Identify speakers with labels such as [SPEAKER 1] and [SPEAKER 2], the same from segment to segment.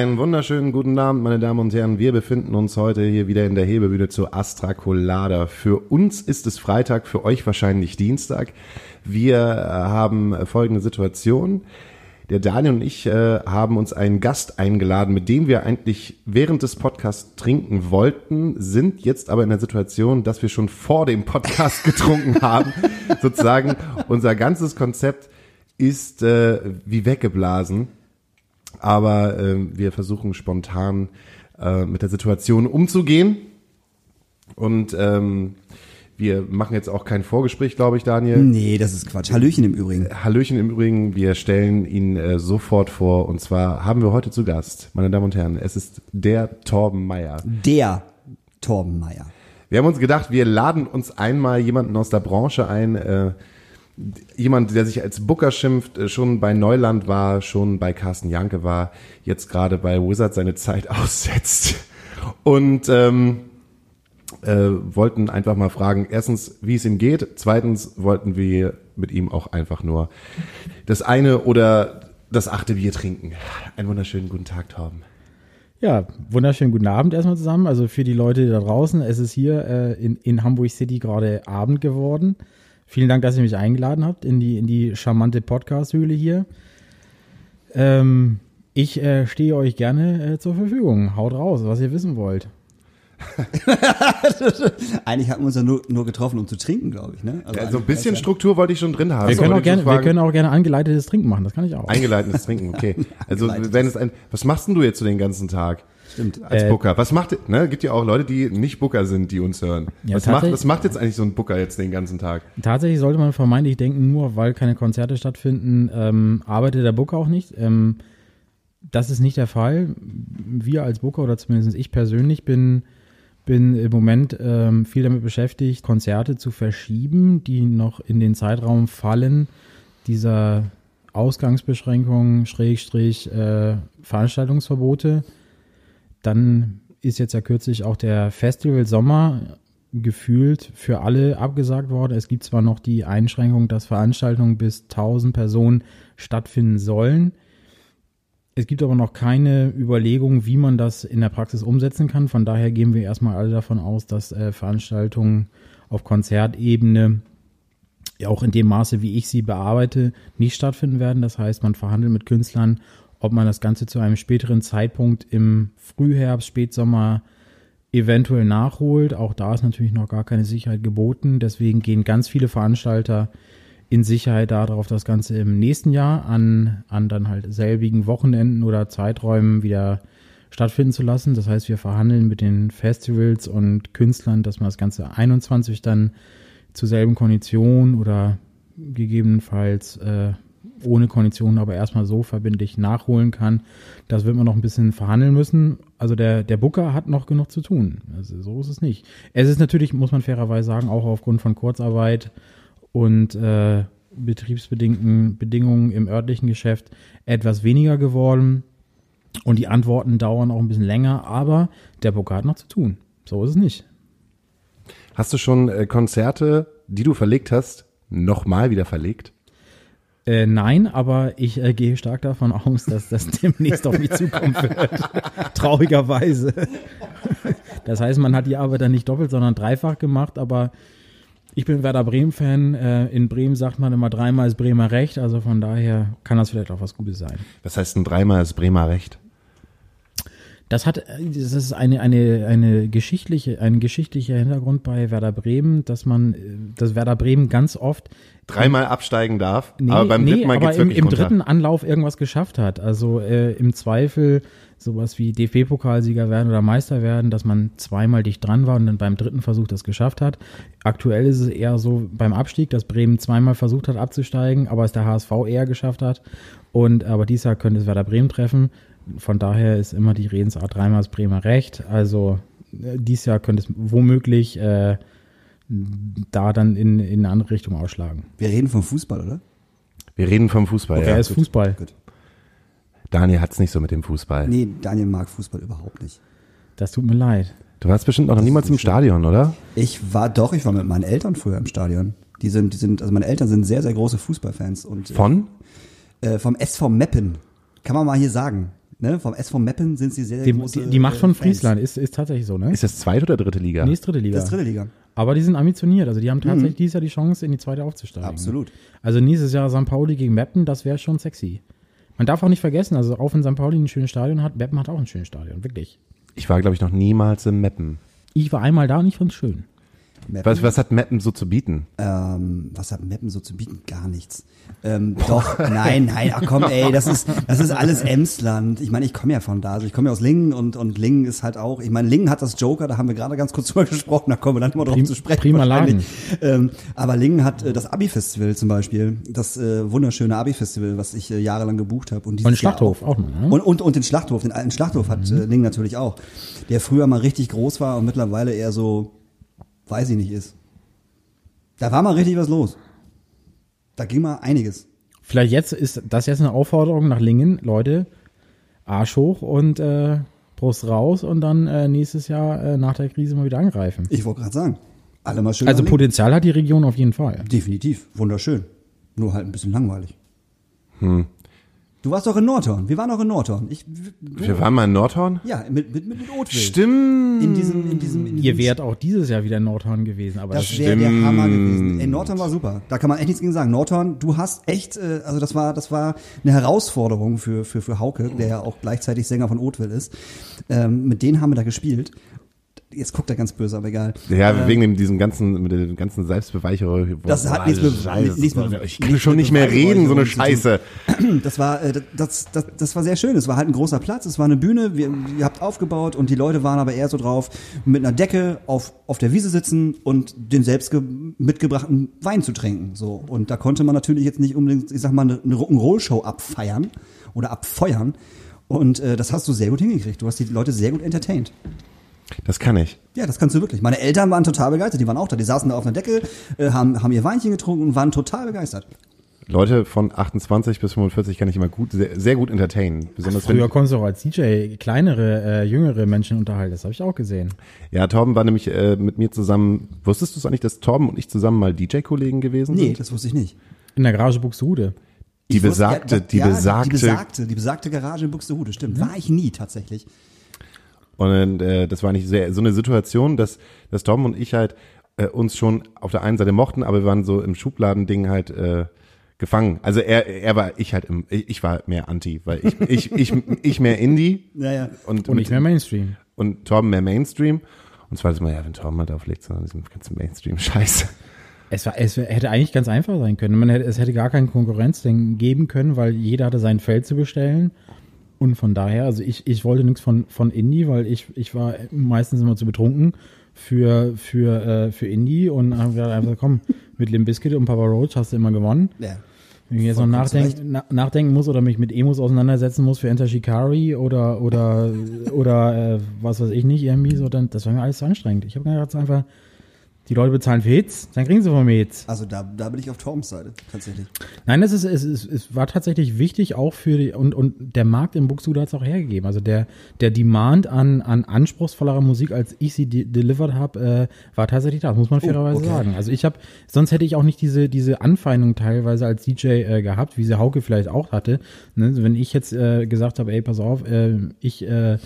[SPEAKER 1] Einen wunderschönen guten Abend, meine Damen und Herren. Wir befinden uns heute hier wieder in der Hebebühne zu Astra Colada. Für uns ist es Freitag, für euch wahrscheinlich Dienstag. Wir äh, haben folgende Situation. Der Daniel und ich äh, haben uns einen Gast eingeladen, mit dem wir eigentlich während des Podcasts trinken wollten, sind jetzt aber in der Situation, dass wir schon vor dem Podcast getrunken haben. Sozusagen unser ganzes Konzept ist äh, wie weggeblasen. Aber äh, wir versuchen spontan äh, mit der Situation umzugehen. Und ähm, wir machen jetzt auch kein Vorgespräch, glaube ich, Daniel.
[SPEAKER 2] Nee, das ist Quatsch. Hallöchen im Übrigen.
[SPEAKER 1] Hallöchen im Übrigen, wir stellen ihn äh, sofort vor. Und zwar haben wir heute zu Gast, meine Damen und Herren, es ist der Torben Meier.
[SPEAKER 2] Der Torben Meier.
[SPEAKER 1] Wir haben uns gedacht, wir laden uns einmal jemanden aus der Branche ein, äh, jemand, der sich als Booker schimpft, äh, schon bei Neuland war, schon bei Carsten Janke war, jetzt gerade bei Wizard seine Zeit aussetzt. Und ähm, äh, wollten einfach mal fragen, erstens, wie es ihm geht, zweitens wollten wir mit ihm auch einfach nur das eine oder das achte Bier trinken. Einen wunderschönen guten Tag, Torben.
[SPEAKER 3] Ja, wunderschönen guten Abend erstmal zusammen. Also für die Leute da draußen, es ist hier äh, in, in Hamburg City gerade Abend geworden. Vielen Dank, dass ihr mich eingeladen habt in die, in die charmante Podcast-Höhle hier. Ähm, ich äh, stehe euch gerne äh, zur Verfügung. Haut raus, was ihr wissen wollt.
[SPEAKER 2] Eigentlich hatten wir uns ja nur, nur getroffen, um zu trinken, glaube ich. Ne?
[SPEAKER 1] Also, also ein bisschen Struktur wollte ich schon drin haben.
[SPEAKER 3] Wir können, auch gerne, wir können auch gerne angeleitetes Trinken machen, das kann ich auch.
[SPEAKER 1] Eingeleitetes Trinken, okay. Also wenn es ein, was machst denn du jetzt so den ganzen Tag?
[SPEAKER 2] Stimmt.
[SPEAKER 1] Als
[SPEAKER 3] Äh,
[SPEAKER 1] Booker. Was macht, ne, gibt ja auch Leute, die nicht Booker sind, die uns hören.
[SPEAKER 3] Ja,
[SPEAKER 1] was macht, was macht jetzt eigentlich so ein Booker jetzt den ganzen Tag?
[SPEAKER 3] Tatsächlich sollte man vermeintlich denken, nur weil keine Konzerte stattfinden, ähm, arbeitet der Booker auch nicht. Ähm, das ist nicht der Fall. Wir als Booker oder zumindest ich persönlich bin, bin im Moment ähm, viel damit beschäftigt, Konzerte zu verschieben, die noch in den Zeitraum fallen dieser Ausgangsbeschränkungen, Schrägstrich, äh, Veranstaltungsverbote. Dann ist jetzt ja kürzlich auch der Festival Sommer gefühlt für alle abgesagt worden. Es gibt zwar noch die Einschränkung, dass Veranstaltungen bis 1000 Personen stattfinden sollen. Es gibt aber noch keine Überlegung, wie man das in der Praxis umsetzen kann. Von daher gehen wir erstmal alle davon aus, dass äh, Veranstaltungen auf Konzertebene, ja auch in dem Maße, wie ich sie bearbeite, nicht stattfinden werden. Das heißt, man verhandelt mit Künstlern, ob man das Ganze zu einem späteren Zeitpunkt im Frühherbst, Spätsommer eventuell nachholt. Auch da ist natürlich noch gar keine Sicherheit geboten. Deswegen gehen ganz viele Veranstalter in Sicherheit darauf, das Ganze im nächsten Jahr an, an dann halt selbigen Wochenenden oder Zeiträumen wieder stattfinden zu lassen. Das heißt, wir verhandeln mit den Festivals und Künstlern, dass man das Ganze 21 dann zur selben Kondition oder gegebenenfalls äh, ohne Konditionen, aber erstmal so verbindlich nachholen kann. Das wird man noch ein bisschen verhandeln müssen. Also der, der Booker hat noch genug zu tun. Also so ist es nicht. Es ist natürlich, muss man fairerweise sagen, auch aufgrund von Kurzarbeit und äh, betriebsbedingten Bedingungen im örtlichen Geschäft etwas weniger geworden. Und die Antworten dauern auch ein bisschen länger, aber der Booker hat noch zu tun. So ist es nicht.
[SPEAKER 1] Hast du schon äh, Konzerte, die du verlegt hast, nochmal wieder verlegt?
[SPEAKER 3] Äh, nein, aber ich äh, gehe stark davon aus, dass das demnächst auf mich zukommen wird. Traurigerweise. Das heißt, man hat die Arbeit dann nicht doppelt, sondern dreifach gemacht, aber ich bin Werder Bremen-Fan. Äh, in Bremen sagt man immer dreimal ist Bremer Recht, also von daher kann das vielleicht auch was Gutes sein.
[SPEAKER 1] Was heißt denn dreimal ist Bremer Recht?
[SPEAKER 3] Das hat, das ist eine, eine, eine geschichtliche, ein geschichtlicher Hintergrund bei Werder Bremen, dass man, dass Werder Bremen ganz oft
[SPEAKER 1] Dreimal absteigen darf,
[SPEAKER 3] Nee,
[SPEAKER 1] aber beim
[SPEAKER 3] nee,
[SPEAKER 1] dritten Mal geht's
[SPEAKER 3] im,
[SPEAKER 1] wirklich
[SPEAKER 3] im
[SPEAKER 1] runter.
[SPEAKER 3] dritten Anlauf irgendwas geschafft hat. Also äh, im Zweifel sowas wie DFB-Pokalsieger werden oder Meister werden, dass man zweimal dicht dran war und dann beim dritten Versuch das geschafft hat. Aktuell ist es eher so beim Abstieg, dass Bremen zweimal versucht hat abzusteigen, aber es der HSV eher geschafft hat. Und aber dieses Jahr könnte es Werder Bremen treffen. Von daher ist immer die Redensart dreimal ist Bremer recht. Also äh, dieses Jahr könnte es womöglich äh, da dann in, in eine andere Richtung ausschlagen.
[SPEAKER 2] Wir reden vom Fußball, oder?
[SPEAKER 1] Wir reden vom Fußball.
[SPEAKER 3] Wer
[SPEAKER 1] ja.
[SPEAKER 3] ist Fußball?
[SPEAKER 1] Daniel hat's nicht so mit dem Fußball.
[SPEAKER 2] Nee, Daniel mag Fußball überhaupt nicht.
[SPEAKER 3] Das tut mir leid.
[SPEAKER 1] Du warst bestimmt noch niemals im Stadion, oder?
[SPEAKER 2] Ich war doch, ich war mit meinen Eltern früher im Stadion. Die sind, die sind, also meine Eltern sind sehr, sehr große Fußballfans und
[SPEAKER 1] Von?
[SPEAKER 2] äh, vom SV Meppen. Kann man mal hier sagen. Ne? Vom SV Meppen sind sie sehr, sehr
[SPEAKER 3] Die,
[SPEAKER 2] große
[SPEAKER 3] die, die Macht
[SPEAKER 2] äh,
[SPEAKER 3] von
[SPEAKER 2] Fans.
[SPEAKER 3] Friesland ist, ist tatsächlich so, ne?
[SPEAKER 1] Ist das zweite oder dritte Liga?
[SPEAKER 3] Nee, ist dritte Liga.
[SPEAKER 2] Das ist dritte Liga.
[SPEAKER 3] Aber die sind ambitioniert. Also die haben tatsächlich dieses Jahr die Chance, in die zweite aufzusteigen.
[SPEAKER 2] Absolut.
[SPEAKER 3] Also nächstes Jahr St. Pauli gegen Meppen, das wäre schon sexy. Man darf auch nicht vergessen, also auch wenn St. Pauli ein schönes Stadion hat, Meppen hat auch ein schönes Stadion, wirklich.
[SPEAKER 1] Ich war, glaube ich, noch niemals im Meppen.
[SPEAKER 3] Ich war einmal da und ich fand's schön.
[SPEAKER 2] Meppen,
[SPEAKER 1] Was, was hat Meppen so zu bieten?
[SPEAKER 2] ähm, was hat Meppen so zu bieten? Gar nichts. Ähm, doch, nein, nein, ach komm, ey, das ist, das ist alles Emsland. Ich meine, ich komme ja von da, also ich komme ja aus Lingen und, und Lingen ist halt auch, ich meine, Lingen hat das Joker, da haben wir gerade ganz kurz drüber gesprochen, da kommen wir dann mal drauf
[SPEAKER 3] Prim-
[SPEAKER 2] zu sprechen.
[SPEAKER 3] prima
[SPEAKER 2] wahrscheinlich. Ähm, aber Lingen hat äh, das Abi-Festival zum Beispiel, das äh, wunderschöne Abi-Festival, was ich äh, jahrelang gebucht habe. Und,
[SPEAKER 3] Und den Schlachthof auch noch, ne?
[SPEAKER 2] Und, und, und den Schlachthof, den alten Schlachthof hat
[SPEAKER 3] Mhm.
[SPEAKER 2] äh, Lingen natürlich auch. Der früher mal richtig groß war und mittlerweile eher so, weiß ich nicht, ist. Da war mal richtig was los. Da ging mal einiges.
[SPEAKER 3] Vielleicht jetzt ist das jetzt eine Aufforderung nach Lingen, Leute, Arsch hoch und äh, Brust raus und dann äh, nächstes Jahr äh, nach der Krise mal wieder angreifen.
[SPEAKER 2] Ich wollte gerade sagen, alle mal schön.
[SPEAKER 3] Also. Potenzial hat die Region auf jeden Fall.
[SPEAKER 2] Definitiv, wunderschön. Nur halt ein bisschen langweilig.
[SPEAKER 1] Hm.
[SPEAKER 2] Du warst doch in Nordhorn. Wir waren auch in Nordhorn. Ich, du,
[SPEAKER 1] Wir waren mal in Nordhorn?
[SPEAKER 2] ja, mit, mit, mit, mit Oatwill.
[SPEAKER 1] Stimmt.
[SPEAKER 2] In diesem, in diesem, in diesem
[SPEAKER 3] Ihr wärt auch dieses Jahr wieder in Nordhorn gewesen, aber das,
[SPEAKER 2] Das wäre der
[SPEAKER 1] Stimmt.
[SPEAKER 2] Hammer gewesen. Ey, Nordhorn war super. Da kann man echt nichts gegen sagen. Nordhorn, du hast echt, äh, also das war, das war eine Herausforderung für, für, für Hauke, der ja auch gleichzeitig Sänger von Oatville ist. Ähm, mit denen haben wir da gespielt. Jetzt guckt er ganz böse, aber egal.
[SPEAKER 1] Ja,
[SPEAKER 2] Ähm,
[SPEAKER 1] wegen dem, diesem ganzen, mit dem ganzen Selbstbeweicherer.
[SPEAKER 2] Das hat nichts mit-
[SPEAKER 1] Scheiße,
[SPEAKER 2] nichts mit-
[SPEAKER 1] Ich kann schon nicht mehr reden, so eine. Scheiße.
[SPEAKER 2] Das war, äh, das, das, das war sehr schön. Es war halt ein großer Platz, es war eine Bühne, wir, ihr habt aufgebaut und die Leute waren aber eher so drauf, mit einer Decke auf, auf der Wiese sitzen und den selbst ge- mitgebrachten Wein zu trinken. So. Und da konnte man natürlich jetzt nicht unbedingt, ich sag mal, eine, eine Rock'n'Roll-Show abfeiern oder abfeuern. Und äh, das hast du sehr gut hingekriegt. Du hast die Leute sehr gut entertained.
[SPEAKER 1] Das kann ich.
[SPEAKER 2] Ja, das kannst du wirklich. Meine Eltern waren total begeistert. Die waren auch da. Die saßen da auf einer Decke, äh, haben, haben ihr Weinchen getrunken und waren total begeistert.
[SPEAKER 1] Leute von 28 bis 45 kann ich immer gut, sehr, sehr gut entertainen. Besonders
[SPEAKER 3] früher
[SPEAKER 1] wenn,
[SPEAKER 3] konntest du auch als DJ kleinere, äh, jüngere Menschen unterhalten. Das habe ich auch gesehen.
[SPEAKER 1] ja, Torben war nämlich äh, mit mir zusammen. Wusstest du es eigentlich, dass Torben und ich zusammen mal DJ-Kollegen gewesen
[SPEAKER 2] Nee,
[SPEAKER 1] sind?
[SPEAKER 2] das wusste ich nicht.
[SPEAKER 3] In der Garage Buxtehude.
[SPEAKER 1] Die
[SPEAKER 2] Ich wusste-
[SPEAKER 1] besagte,
[SPEAKER 2] ja,
[SPEAKER 1] die
[SPEAKER 2] ja,
[SPEAKER 1] besagte,
[SPEAKER 2] die besagte, die besagte Garage in Buxtehude, stimmt. War ich nie tatsächlich.
[SPEAKER 1] Und äh, das war nicht sehr, so eine Situation, dass, dass Tom und ich halt äh, uns schon auf der einen Seite mochten, aber wir waren so im Schubladending halt äh, gefangen. Also er, er war, ich halt im, ich, ich war mehr Anti, weil ich, ich, ich, ich mehr Indie
[SPEAKER 2] Ja, ja.
[SPEAKER 1] und,
[SPEAKER 3] Und
[SPEAKER 1] mit-
[SPEAKER 3] nicht mehr Mainstream.
[SPEAKER 1] und Torben mehr Mainstream. Und zwar ist immer, ja, wenn Torben halt auflegt, so diesem ganzen Mainstream-Scheiße.
[SPEAKER 3] Es, war, es hätte eigentlich ganz einfach sein können. Man hätte, es hätte gar kein Konkurrenzding geben können, weil jeder hatte sein Feld zu bestellen. Und von daher, also ich, ich wollte nichts von, von Indie, weil ich, ich war meistens immer zu betrunken für, für, äh, für Indie und habe gesagt, einfach, komm, mit Limp Bizkit und Papa Roach hast du immer gewonnen.
[SPEAKER 2] ja.
[SPEAKER 3] Wenn ich jetzt noch nachdenken, na, nachdenken muss oder mich mit Emos auseinandersetzen muss für Enter Shikari oder oder oder äh, was weiß ich nicht irgendwie so, dann das war mir alles zu anstrengend. Ich habe gedacht, einfach die Leute bezahlen für Hits, dann kriegen sie von mir Hits.
[SPEAKER 2] Also da, da bin ich auf Toms Seite, tatsächlich.
[SPEAKER 3] Nein, das ist es, ist, es war tatsächlich wichtig auch für die und und der Markt in Buxtehude hat es auch hergegeben. Also der der Demand an an anspruchsvollerer Musik, als ich sie de delivered habe, äh, war tatsächlich da. Das muss man fairerweise
[SPEAKER 2] okay.
[SPEAKER 3] sagen. Also ich habe sonst hätte ich auch nicht diese diese Anfeindung teilweise als DJ äh, gehabt, wie sie Hauke vielleicht auch hatte. Ne? Also Wenn ich jetzt äh, gesagt habe, ey, pass auf, äh, ich äh,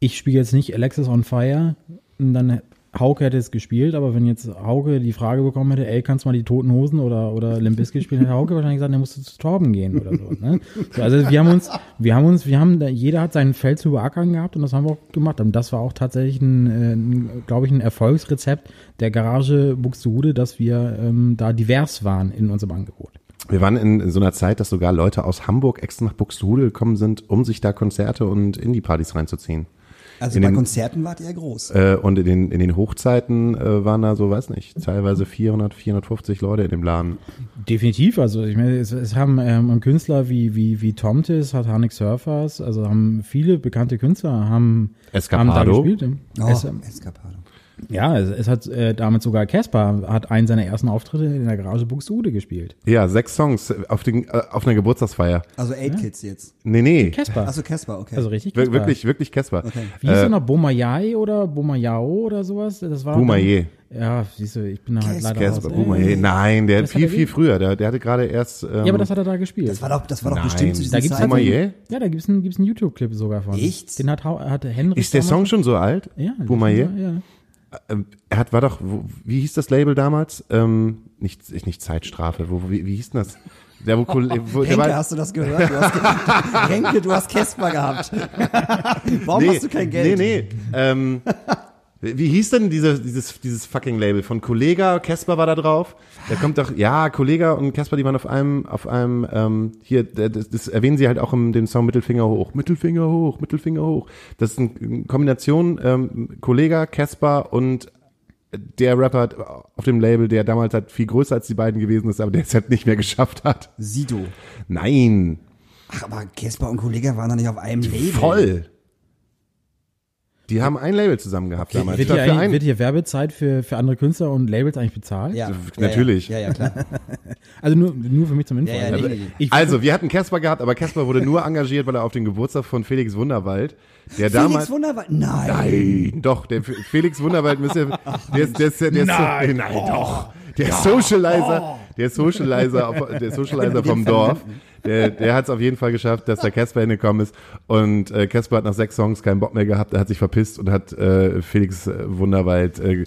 [SPEAKER 3] ich spiele jetzt nicht Alexis on Fire, und dann Hauke hätte es gespielt, aber wenn jetzt Hauke die Frage bekommen hätte, ey, kannst du mal die Toten Hosen oder, oder Limp Bizkit spielen, hätte Hauke wahrscheinlich gesagt, der musst du zu Torben gehen oder so. Ne? so also wir haben uns, wir haben uns, wir haben, jeder hat seinen Feld zu beackern gehabt und das haben wir auch gemacht. Und das war auch tatsächlich ein, äh, glaube ich, ein Erfolgsrezept der Garage Buxtehude, dass wir ähm, da divers waren in unserem Angebot.
[SPEAKER 1] Wir waren in so einer Zeit, dass sogar Leute aus Hamburg extra nach Buxtehude gekommen sind, um sich da Konzerte und Indie-Partys reinzuziehen.
[SPEAKER 2] Also
[SPEAKER 1] In
[SPEAKER 2] bei
[SPEAKER 1] den-
[SPEAKER 2] Konzerten wart ihr groß.
[SPEAKER 1] Äh, und in den, in den Hochzeiten äh, waren da so, weiß nicht, teilweise 400, 450 Leute in dem Laden.
[SPEAKER 3] Definitiv, also ich meine, es, es haben ähm, Künstler wie, wie, wie Tomtis, Hatanic Surfers, also haben viele bekannte Künstler haben,
[SPEAKER 1] Escapado.
[SPEAKER 3] haben da gespielt.
[SPEAKER 2] Oh,
[SPEAKER 3] Es,
[SPEAKER 2] Escapado.
[SPEAKER 3] Ja, es, es hat äh, damals sogar Casper hat einen seiner ersten Auftritte in der Garage Buxtehude gespielt.
[SPEAKER 1] Ja, sechs Songs auf, den, äh, auf einer Geburtstagsfeier.
[SPEAKER 2] Also Eight Kids jetzt.
[SPEAKER 1] Nee, nee.
[SPEAKER 3] Casper.
[SPEAKER 2] Achso, Casper, okay.
[SPEAKER 3] also richtig
[SPEAKER 1] Wir-
[SPEAKER 3] Casper.
[SPEAKER 1] Wirklich, wirklich Casper.
[SPEAKER 2] Okay.
[SPEAKER 3] Wie hieß
[SPEAKER 1] Äh,
[SPEAKER 3] er noch? Bomayai oder Bomayao oder sowas? Das war
[SPEAKER 1] Boumaye.
[SPEAKER 3] Ja, siehst du, ich bin da halt leider
[SPEAKER 1] Casper,
[SPEAKER 3] raus.
[SPEAKER 1] Boumaye. Nein, der hat
[SPEAKER 3] Das
[SPEAKER 1] viel, viel früher. Der, der hatte gerade erst. Ähm,
[SPEAKER 3] Ja, aber das hat er da gespielt.
[SPEAKER 2] Das war doch, das war doch
[SPEAKER 1] Nein.
[SPEAKER 2] bestimmt zu
[SPEAKER 3] da
[SPEAKER 2] dieser
[SPEAKER 3] gibt's
[SPEAKER 2] Zeit.
[SPEAKER 3] Ja, da gibt's einen, gibt's einen YouTube-Clip sogar von.
[SPEAKER 2] Echt?
[SPEAKER 3] Den hat, hatte Henry.
[SPEAKER 1] ist der Song schon so alt?
[SPEAKER 3] Ja.
[SPEAKER 1] Boumaye?
[SPEAKER 3] Ja.
[SPEAKER 1] Ähm, er hat, war doch, wo, wie hieß das Label damals? Ähm, nicht, nicht Zeitstrafe. Wo, wie, wie hieß denn das? Der, wo, wo,
[SPEAKER 2] Henke,
[SPEAKER 1] war,
[SPEAKER 2] hast du das gehört? Du hast Henke, du hast Casper gehabt. Warum hast du kein Geld?
[SPEAKER 1] Nee, nee. Ähm, wie hieß denn diese, dieses, dieses fucking Label? Von Kollega, Casper war da drauf. Da kommt doch, ja, Kollega und Casper, die waren auf einem, auf einem, ähm, hier, das, das erwähnen sie halt auch in dem Song Mittelfinger hoch. Mittelfinger hoch, Mittelfinger hoch. Das ist eine Kombination, ähm, Kollega, Casper und der Rapper auf dem Label, der damals halt viel größer als die beiden gewesen ist, aber der es halt nicht mehr geschafft hat.
[SPEAKER 2] Sido.
[SPEAKER 1] Nein,
[SPEAKER 2] Ach, aber Casper und Kollege waren da nicht auf einem Label.
[SPEAKER 1] voll. Die haben ein Label zusammen gehabt damals.
[SPEAKER 3] Wird
[SPEAKER 1] Ich
[SPEAKER 3] hier,
[SPEAKER 1] ein-
[SPEAKER 3] wird hier Werbezeit für, für andere Künstler und Labels eigentlich bezahlt?
[SPEAKER 2] Ja.
[SPEAKER 1] Natürlich.
[SPEAKER 2] Ja, ja, ja, klar.
[SPEAKER 3] Also nur, nur für mich zum Info.
[SPEAKER 2] Ja, ja,
[SPEAKER 3] Also,
[SPEAKER 2] nee,
[SPEAKER 1] Also, wir hatten Casper gehabt, aber Casper wurde nur engagiert, weil er auf den Geburtstag von Felix Wunderwald, der
[SPEAKER 2] Felix
[SPEAKER 1] damals.
[SPEAKER 2] Wunderwald? Nein.
[SPEAKER 1] Nein, doch, der Felix Wunderwald müsste, der ist, der ist, der ist, nein, nein, doch. Der Socializer, der Socializer, auf- der Socializer vom Dorf, der, der hat es auf jeden Fall geschafft, dass der Casper hingekommen ist. Und äh, Casper hat nach sechs Songs keinen Bock mehr gehabt, er hat sich verpisst und hat äh, Felix äh, Wunderwald äh,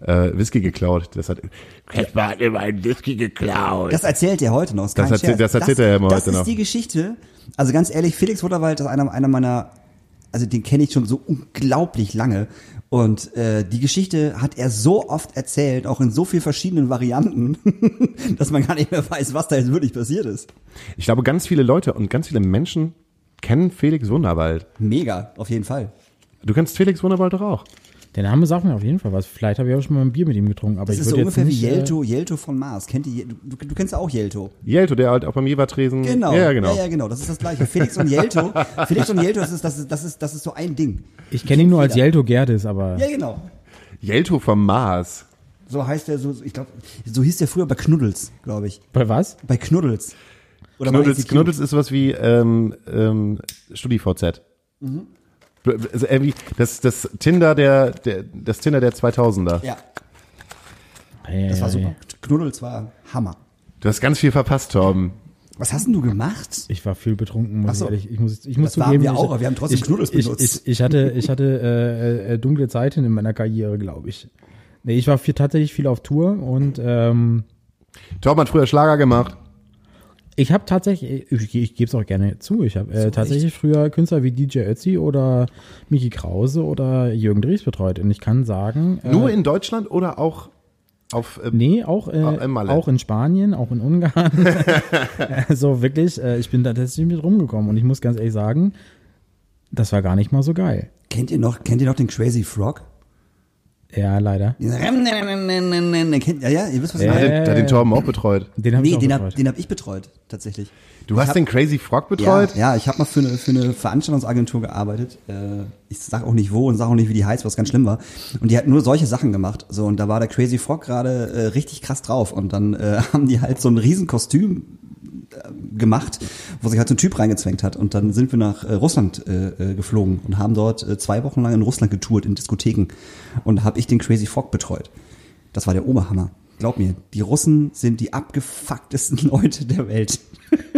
[SPEAKER 1] äh, Whisky geklaut. Das hat Casper hat immer einen Whisky geklaut.
[SPEAKER 2] Das erzählt er heute noch. ist
[SPEAKER 1] Das
[SPEAKER 2] kein
[SPEAKER 1] erzählt- das erzählt er ja immer
[SPEAKER 2] das
[SPEAKER 1] heute
[SPEAKER 2] ist
[SPEAKER 1] noch.
[SPEAKER 2] die Geschichte. Also ganz ehrlich, Felix Wunderwald ist einer, einer meiner, also den kenne ich schon so unglaublich lange. Und äh, die Geschichte hat er so oft erzählt, auch in so vielen verschiedenen Varianten, dass man gar nicht mehr weiß, was da jetzt wirklich passiert ist.
[SPEAKER 1] Ich glaube, ganz viele Leute und ganz viele Menschen kennen Felix Wunderwald.
[SPEAKER 2] Mega, auf jeden Fall.
[SPEAKER 1] Du kennst Felix Wunderwald doch auch.
[SPEAKER 3] Der Name sagt mir auf jeden Fall was. Vielleicht habe ich auch schon mal ein Bier mit ihm getrunken, aber
[SPEAKER 2] Das
[SPEAKER 3] ich
[SPEAKER 2] ist so
[SPEAKER 3] würde jetzt
[SPEAKER 2] ungefähr
[SPEAKER 3] nicht,
[SPEAKER 2] wie
[SPEAKER 3] äh,
[SPEAKER 2] Jelto, Jelto von Mars. Kennt ihr, du, du kennst ja auch Jelto.
[SPEAKER 1] Jelto, der halt auch beim Jevertresen.
[SPEAKER 2] Genau.
[SPEAKER 1] Ja, genau.
[SPEAKER 2] Ja, ja, genau. Das ist das Gleiche. Felix und Jelto. Felix und Jelto, das ist, das ist, das ist, das ist so ein Ding.
[SPEAKER 3] Ich kenne ihn nur als. Jelto Gerdes, aber
[SPEAKER 2] Ja, genau.
[SPEAKER 1] Jelto vom Mars.
[SPEAKER 2] So heißt der, so, ich glaube, so hieß der früher bei Knuddels, glaube ich.
[SPEAKER 3] bei was?
[SPEAKER 2] Bei Knuddels. Oder
[SPEAKER 1] Knuddels. Knuddels ist sowas wie ähm, ähm, StudiVZ.
[SPEAKER 2] Mhm.
[SPEAKER 1] Also irgendwie das, das Tinder der, der das Tinder der 2000er.
[SPEAKER 2] Ja,
[SPEAKER 3] Ja,
[SPEAKER 2] das war super.
[SPEAKER 3] ja.
[SPEAKER 2] Knuddels war Hammer.
[SPEAKER 1] Du hast ganz viel verpasst, Torben.
[SPEAKER 2] Was hast denn du gemacht?
[SPEAKER 3] Ich war viel betrunken, muss
[SPEAKER 2] Ach so.
[SPEAKER 3] ich ehrlich. Ich muss, ich muss
[SPEAKER 2] Das waren
[SPEAKER 3] zugeben,
[SPEAKER 2] wir
[SPEAKER 3] ich,
[SPEAKER 2] auch, aber wir haben trotzdem
[SPEAKER 3] ich,
[SPEAKER 2] Knuddels
[SPEAKER 3] ich,
[SPEAKER 2] benutzt.
[SPEAKER 3] Ich, ich hatte, ich hatte äh, äh, dunkle Zeiten in meiner Karriere, glaube ich. Nee, ich war viel, tatsächlich viel auf Tour und ähm,
[SPEAKER 1] Torben hat früher Schlager gemacht.
[SPEAKER 3] Ich habe tatsächlich, ich, ich gebe es auch gerne zu, ich habe äh, tatsächlich früher Künstler wie DJ Ötzi oder Miki Krause oder Jürgen Dries betreut und ich kann sagen, äh,
[SPEAKER 1] Nur in Deutschland oder auch auf äh,
[SPEAKER 3] Nee, auch, äh, auch in Spanien, auch in Ungarn. also wirklich, äh, ich bin da tatsächlich mit rumgekommen und ich muss ganz ehrlich sagen, das war gar nicht mal so geil.
[SPEAKER 2] Kennt ihr noch, kennt ihr noch den Crazy Frog?
[SPEAKER 3] Ja, leider.
[SPEAKER 2] Ja, ja, ihr wisst, was ich
[SPEAKER 1] hat,
[SPEAKER 2] meine.
[SPEAKER 1] den, hat den Torben auch betreut.
[SPEAKER 3] Den habe
[SPEAKER 2] Nee,
[SPEAKER 3] ich
[SPEAKER 2] den hab,
[SPEAKER 3] betreut.
[SPEAKER 2] den hab ich betreut, tatsächlich.
[SPEAKER 1] Du hast
[SPEAKER 2] hab-
[SPEAKER 1] den Crazy Frog
[SPEAKER 2] Ja,
[SPEAKER 1] betreut?
[SPEAKER 2] ja, ich habe mal für eine, für eine Veranstaltungsagentur gearbeitet. Äh, ich sag auch nicht wo und sag auch nicht, wie die heißt, was ganz schlimm war. Und die hat nur solche Sachen gemacht. So, und da war der Crazy Frog gerade äh, richtig krass drauf. Und dann äh, haben die halt so ein Riesenkostüm äh, gemacht, wo sich halt so ein Typ reingezwängt hat. Und dann sind wir nach äh, Russland äh, äh, geflogen und haben dort äh, zwei Wochen lang in Russland getourt, in Diskotheken. Und habe ich den Crazy Frog betreut. Das war der Oberhammer. Glaub mir, die Russen sind die abgefucktesten Leute der Welt.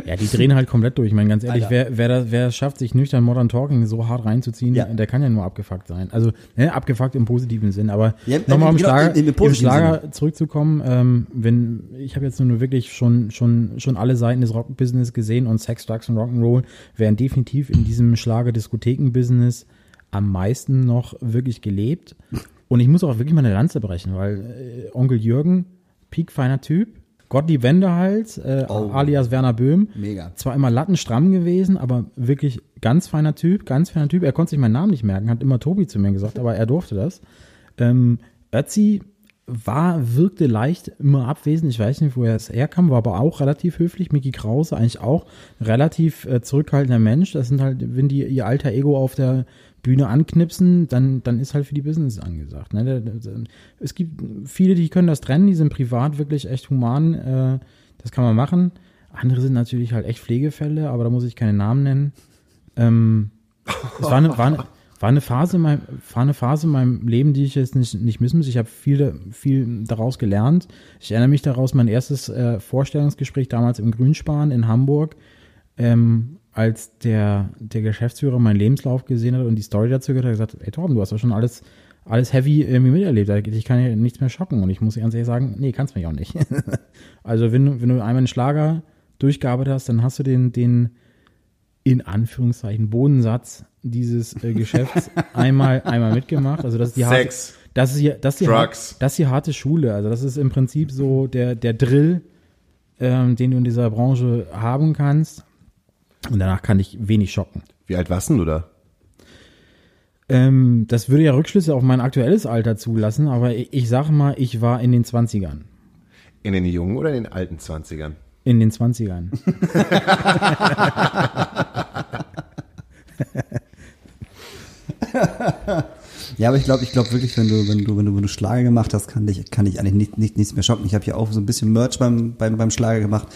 [SPEAKER 3] Ja, die drehen halt komplett durch. Ich meine, ganz ehrlich,
[SPEAKER 2] Alter.
[SPEAKER 3] wer, wer, das, wer schafft, sich nüchtern Modern Talking so hart reinzuziehen,
[SPEAKER 2] Ja.
[SPEAKER 3] der kann ja nur abgefuckt sein. Also, ne, abgefuckt im positiven Sinn. Aber
[SPEAKER 2] Ja,
[SPEAKER 3] nochmal im
[SPEAKER 2] genau,
[SPEAKER 3] Schlager,
[SPEAKER 2] im- im
[SPEAKER 3] im Schlager zurückzukommen, ähm, wenn, ich habe jetzt nur wirklich schon, schon, schon alle Seiten des Rock-Business gesehen und Sex, Drugs und Rock'n'Roll werden definitiv in diesem Schlager-Diskotheken-Business am meisten noch wirklich gelebt. Und ich muss auch wirklich mal eine Lanze brechen, weil äh, Onkel Jürgen, piekfeiner Typ, Gottlieb Wendehals, äh,
[SPEAKER 2] Oh.
[SPEAKER 3] alias Werner Böhm,
[SPEAKER 2] Mega.
[SPEAKER 3] zwar immer lattenstramm gewesen, aber wirklich ganz feiner Typ, ganz feiner Typ. Er konnte sich meinen Namen nicht merken, hat immer Tobi zu mir gesagt, aber er durfte das. Ähm, Ötzi, war, wirkte leicht immer abwesend. Ich weiß nicht, woher es herkam, war aber auch relativ höflich. Mickey Krause eigentlich auch relativ äh, zurückhaltender Mensch. Das sind halt, wenn die ihr alter Ego auf der Bühne anknipsen, dann, dann ist halt für die Business angesagt. Ne? Es gibt viele, die können das trennen, die sind privat wirklich echt human. Äh, das kann man machen. Andere sind natürlich halt echt Pflegefälle, aber da muss ich keine Namen nennen. Ähm, es war eine, war, war eine Phase in meinem, war eine Phase in meinem Leben, die ich jetzt nicht, nicht missen muss. Ich habe viel, viel daraus gelernt. Ich erinnere mich daraus, mein erstes äh, Vorstellungsgespräch damals im Grünspan in Hamburg, ähm, als der, der Geschäftsführer meinen Lebenslauf gesehen hat und die Story dazu gehört, hat er gesagt, ey Torben, du hast doch schon alles, alles heavy irgendwie miterlebt. Ich kann ja nichts mehr schocken. Und ich muss ganz ehrlich sagen, nee, kannst mich auch nicht. also wenn du, wenn du einmal einen Schlager durchgearbeitet hast, dann hast du den, den in Anführungszeichen Bodensatz dieses äh, Geschäfts einmal, einmal mitgemacht. Also das ist die
[SPEAKER 1] Sex,
[SPEAKER 3] harte, das ist die, das ist die,
[SPEAKER 1] Drugs.
[SPEAKER 3] das ist die harte Schule. Also das ist im Prinzip so der, der Drill, ähm, den du in dieser Branche haben kannst. Und danach kann ich wenig schocken.
[SPEAKER 1] Wie alt warst denn du da?
[SPEAKER 3] Ähm, das würde ja Rückschlüsse auf mein aktuelles Alter zulassen, aber ich, ich sage mal, ich war in den 20ern.
[SPEAKER 1] In den jungen oder in den alten 20ern?
[SPEAKER 3] In den 20ern.
[SPEAKER 2] Ja, aber ich glaube, ich glaube wirklich, wenn du, wenn du, wenn du, wenn du Schlager gemacht hast, kann dich, kann dich eigentlich nicht, nicht, nichts mehr schocken. Ich habe ja auch so ein bisschen Merch beim, beim, beim Schlager gemacht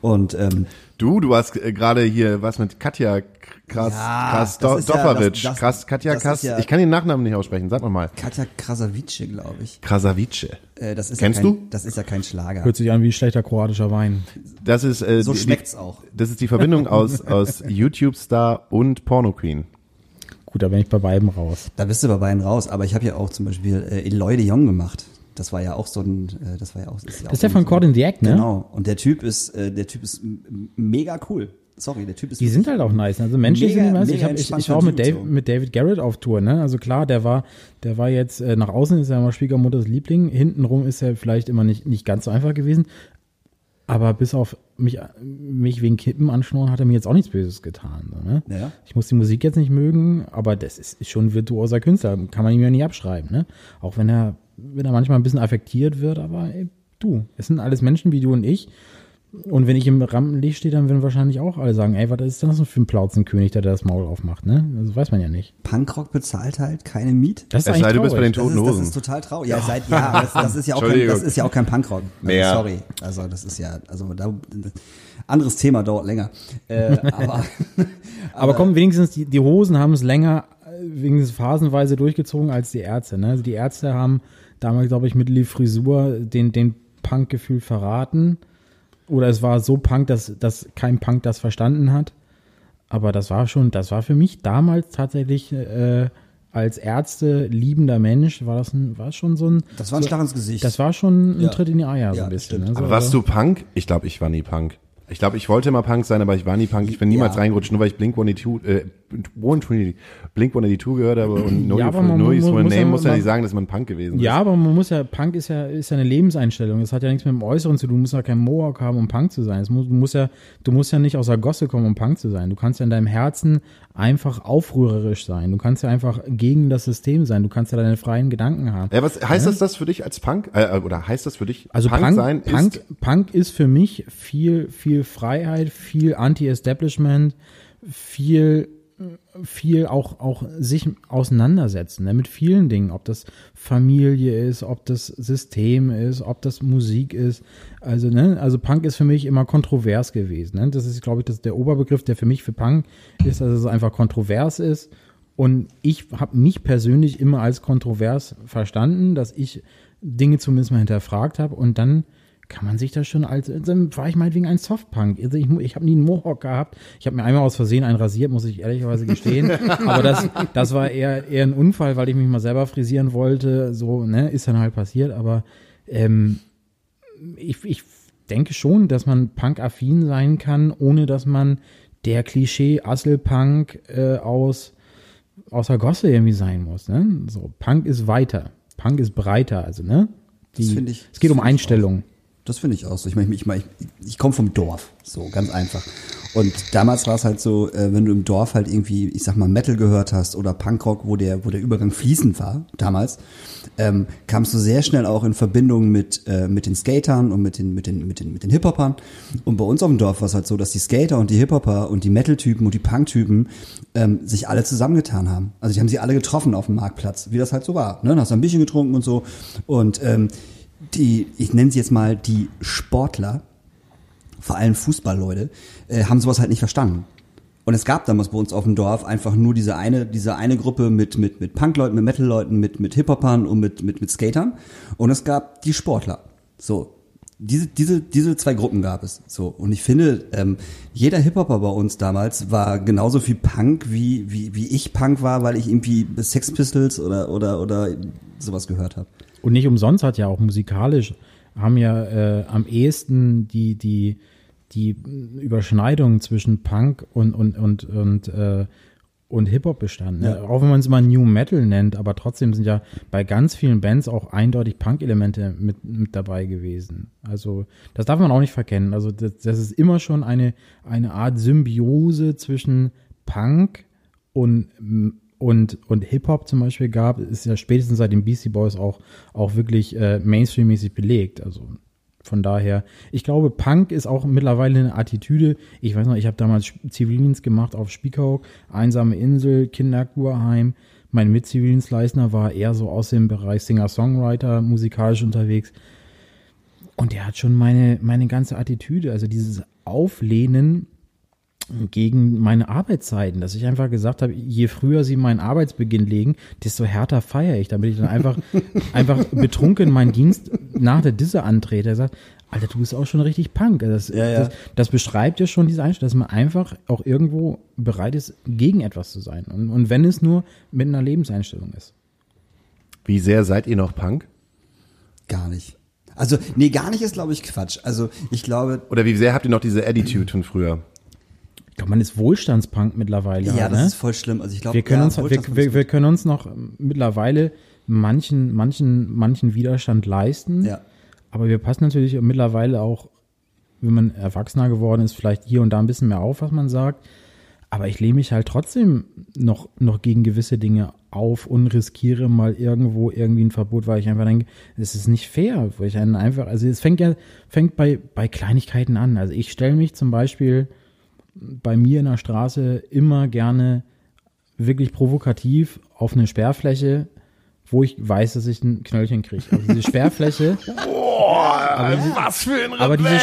[SPEAKER 2] und ähm,
[SPEAKER 1] Du, du hast äh, gerade hier was mit Katja Kras,
[SPEAKER 2] Ja,
[SPEAKER 1] Kras Do,
[SPEAKER 2] ist ja-
[SPEAKER 1] Dopperitsch.
[SPEAKER 2] das- das-
[SPEAKER 1] Kras, Katja Kras,
[SPEAKER 2] ja-
[SPEAKER 1] ich kann den Nachnamen nicht aussprechen, sag mal mal.
[SPEAKER 2] Katja Krasavice, glaube ich.
[SPEAKER 1] Krasavice.
[SPEAKER 2] Äh, das ist
[SPEAKER 1] Kennst
[SPEAKER 2] ja kein,
[SPEAKER 1] du?
[SPEAKER 2] Das ist ja kein Schlager.
[SPEAKER 3] Hört sich an wie schlechter kroatischer Wein.
[SPEAKER 1] Das ist äh,
[SPEAKER 2] So
[SPEAKER 1] die-
[SPEAKER 2] schmeckt's auch.
[SPEAKER 1] Das ist die Verbindung aus aus YouTube Star und Porno Queen.
[SPEAKER 3] Gut, da bin ich bei beiden raus.
[SPEAKER 2] Da bist du bei beiden raus. Aber ich habe ja auch zum Beispiel äh, Eloy de Jong gemacht. Das war ja auch so ein, äh, das war ja auch. Ist ja
[SPEAKER 3] Das ist ja von
[SPEAKER 2] so,
[SPEAKER 3] Cord in the Act, ne?
[SPEAKER 2] Genau. Und der Typ ist, äh, der Typ ist mega cool. Sorry, der Typ ist.
[SPEAKER 3] Die sind halt auch nice. Also menschlich
[SPEAKER 2] Mega-
[SPEAKER 3] sind nice. Ich, hab, ich, ich war auch mit, Dave,
[SPEAKER 2] so.
[SPEAKER 3] mit David Garrett auf Tour, ne? Also klar, der war, der war jetzt äh, nach außen ist er immer Schwiegermutters Liebling. Hintenrum ist er vielleicht immer nicht, nicht ganz so einfach gewesen. Aber bis auf mich, mich wegen Kippen anschnorren, hat er mir jetzt auch nichts Böses getan. So, ne?
[SPEAKER 2] Ja.
[SPEAKER 3] Ich muss die Musik jetzt nicht mögen, aber das ist, ist schon ein virtuoser Künstler. Kann man ihm ja nicht abschreiben. Ne? Auch wenn er, wenn er manchmal ein bisschen affektiert wird, aber ey, du, es sind alles Menschen wie du und ich. Und wenn ich im Rampenlicht stehe, dann werden wahrscheinlich auch alle sagen, ey, was ist das denn für ein Plauzenkönig, der das Maul aufmacht, ne? Das weiß man ja nicht.
[SPEAKER 2] Punkrock bezahlt halt keine Miet.
[SPEAKER 3] Das ist
[SPEAKER 1] Es sei, du bist bei den. Toten
[SPEAKER 2] Das ist, das
[SPEAKER 1] Hosen.
[SPEAKER 2] ist total traurig. Ja, seit, ja das, das ist ja auch kein, das ist ja auch kein Punkrock. Also,
[SPEAKER 1] Mehr.
[SPEAKER 2] Sorry. Also das ist ja, also da, anderes Thema dauert länger. Äh, aber,
[SPEAKER 3] Aber komm, wenigstens die, die Hosen haben es länger, äh, wenigstens phasenweise durchgezogen als die Ärzte. Ne? Also die Ärzte haben damals, glaube ich, mit Lee Frisur den, den Punk-Gefühl verraten. Oder es war so Punk, dass, dass kein Punk das verstanden hat. Aber das war schon, das war für mich damals tatsächlich äh, als Ärzte liebender Mensch, war das ein, war schon so ein.
[SPEAKER 2] das war ein
[SPEAKER 3] so,
[SPEAKER 2] Schlag ins Gesicht.
[SPEAKER 3] Das war schon ein
[SPEAKER 2] Ja.
[SPEAKER 3] Tritt in die Eier, so
[SPEAKER 2] Ja,
[SPEAKER 3] ein bisschen. Ne? So,
[SPEAKER 1] Aber warst du Punk? Ich glaube, ich war nie Punk. Ich glaube, ich wollte immer Punk sein, aber ich war nie Punk. Ich bin niemals
[SPEAKER 2] Ja.
[SPEAKER 1] reingerutscht, nur weil ich Blink 182, äh, 120, Blink 182 gehört habe und No,
[SPEAKER 3] Ja,
[SPEAKER 1] ja,
[SPEAKER 3] aber man
[SPEAKER 1] no
[SPEAKER 3] ja
[SPEAKER 1] Name muss ja nicht sagen, dass man Punk gewesen
[SPEAKER 3] Ja,
[SPEAKER 1] ist.
[SPEAKER 3] aber man muss ja, Punk ist ja, ist ja eine Lebenseinstellung. Das hat ja nichts mit dem Äußeren zu tun. Du musst ja kein Mohawk haben, um Punk zu sein. Muss, du, musst ja, du musst ja nicht aus der Gosse kommen, um Punk zu sein. Du kannst ja in deinem Herzen einfach aufrührerisch sein. Du kannst ja einfach gegen das System sein. Du kannst ja deine freien Gedanken haben.
[SPEAKER 1] Ja, was heißt das das für dich als Punk? Äh, oder heißt das für dich
[SPEAKER 3] Also
[SPEAKER 1] Punk,
[SPEAKER 3] Punk,
[SPEAKER 1] sein
[SPEAKER 3] Punk,
[SPEAKER 1] ist
[SPEAKER 3] Punk ist für mich viel, viel Freiheit, viel Anti-Establishment, viel, viel auch, auch sich auseinandersetzen ne, mit vielen Dingen, ob das Familie ist, ob das System ist, ob das Musik ist. Also, ne, also Punk ist für mich immer kontrovers gewesen. Ne? Das ist, glaube ich, das der Oberbegriff, der für mich für Punk ist, dass es einfach kontrovers ist. Und ich habe mich persönlich immer als kontrovers verstanden, dass ich Dinge zumindest mal hinterfragt habe und dann kann man sich das schon als, dann war ich meinetwegen ein Softpunk. Also ich, ich habe nie einen Mohawk gehabt. Ich habe mir einmal aus Versehen einen rasiert, muss ich ehrlicherweise gestehen. Aber das, das war eher, eher ein Unfall, weil ich mich mal selber frisieren wollte. So, ne, ist dann halt passiert. Aber ähm, ich, ich denke schon, dass man Punk-affin sein kann, ohne dass man der Klischee-Asselpunk äh, aus, aus der Gosse irgendwie sein muss. Ne? So, Punk ist weiter. Punk ist breiter, also, ne? Die,
[SPEAKER 2] Das finde ich-
[SPEAKER 3] es geht um
[SPEAKER 2] finde ich
[SPEAKER 3] Einstellung.
[SPEAKER 2] Das finde ich auch so. Ich meine, ich, meine, ich, ich komme vom Dorf, so ganz einfach. Und damals war es halt so, äh, wenn du im Dorf halt irgendwie, ich sag mal, Metal gehört hast oder Punkrock, wo der, wo der Übergang fließend war, damals, ähm, kamst du sehr schnell auch in Verbindung mit, äh, mit den Skatern und mit den, mit den, mit den, mit den Hip-Hopern. Und bei uns auf dem Dorf war es halt so, dass die Skater und die Hip-Hopper und die Metal-Typen und die Punk-Typen ähm, sich alle zusammengetan haben. Also die haben sie alle getroffen auf dem Marktplatz, wie das halt so war. Ne? Dann hast du ein Bierchen getrunken und so. Und ähm, die, ich nenne sie jetzt mal die Sportler, vor allem Fußballleute, äh, haben sowas halt nicht verstanden. Und es gab damals bei uns auf dem Dorf einfach nur diese eine, diese eine Gruppe mit, mit, mit Punkleuten, mit Metalleuten, mit, mit Hip-Hopern und mit, mit, mit Skatern. Und es gab die Sportler. So. Diese, diese, diese zwei Gruppen gab es. So. Und ich finde, ähm, jeder Hip-Hopper bei uns damals war genauso viel Punk, wie, wie, wie ich Punk war, weil ich irgendwie Sex Pistols oder, oder, oder sowas gehört habe.
[SPEAKER 3] Und nicht umsonst hat ja auch musikalisch, haben ja äh, am ehesten die, die, die Überschneidung zwischen Punk und, und, und, und, äh, und Hip-Hop bestanden. Ne?
[SPEAKER 2] Ja.
[SPEAKER 3] Auch wenn man es mal New Metal nennt, aber trotzdem sind ja bei ganz vielen Bands auch eindeutig Punk-Elemente mit, mit dabei gewesen. Also das darf man auch nicht verkennen. Also das, das ist immer schon eine, eine Art Symbiose zwischen Punk und und, und Hip-Hop zum Beispiel gab, ist ja spätestens seit den Beastie Boys auch, auch wirklich äh, Mainstream-mäßig belegt. Also von daher, ich glaube, Punk ist auch mittlerweile eine Attitüde. Ich weiß noch, ich habe damals Zivildienst gemacht auf Spiekeroog, einsame Insel, Kinderkurheim. Mein Mitzivildienstleister war eher so aus dem Bereich Singer-Songwriter, musikalisch unterwegs. Und der hat schon meine, meine ganze Attitüde, also dieses Auflehnen gegen meine Arbeitszeiten, dass ich einfach gesagt habe, je früher sie meinen Arbeitsbeginn legen, desto härter feiere ich, damit ich dann einfach, einfach betrunken meinen Dienst nach der Disse antrete. Er sagt, Alter, du bist auch schon richtig Punk. Das,
[SPEAKER 2] Ja, ja.
[SPEAKER 3] Das, das beschreibt ja schon diese Einstellung, dass man einfach auch irgendwo bereit ist, gegen etwas zu sein. Und, und wenn es nur mit einer Lebenseinstellung ist.
[SPEAKER 1] Wie sehr seid ihr noch Punk?
[SPEAKER 2] Gar nicht. Also, nee, gar nicht ist, glaube ich, Quatsch. Also, ich glaube,
[SPEAKER 1] Oder wie sehr habt ihr noch diese Attitude von früher?
[SPEAKER 3] Glaube, man ist Wohlstandspunk mittlerweile.
[SPEAKER 2] ja,
[SPEAKER 3] halt,
[SPEAKER 2] das
[SPEAKER 3] ne?
[SPEAKER 2] ist voll schlimm. Also, ich glaube,
[SPEAKER 3] wir können
[SPEAKER 2] ja,
[SPEAKER 3] uns, wir, wir, wir können uns noch mittlerweile manchen, manchen, manchen Widerstand leisten.
[SPEAKER 2] ja.
[SPEAKER 3] Aber wir passen natürlich mittlerweile auch, wenn man erwachsener geworden ist, vielleicht hier und da ein bisschen mehr auf, was man sagt. Aber ich lehne mich halt trotzdem noch, noch gegen gewisse Dinge auf und riskiere mal irgendwo irgendwie ein Verbot, weil ich einfach denke, es ist nicht fair, wo ich einen einfach, also es fängt ja, fängt bei, bei Kleinigkeiten an. Also ich stelle mich zum Beispiel bei mir in der Straße immer gerne wirklich provokativ auf eine Sperrfläche, wo ich weiß, dass ich ein Knöllchen kriege. Also diese Sperrfläche. aber diese,
[SPEAKER 1] Was für ein
[SPEAKER 3] aber diese,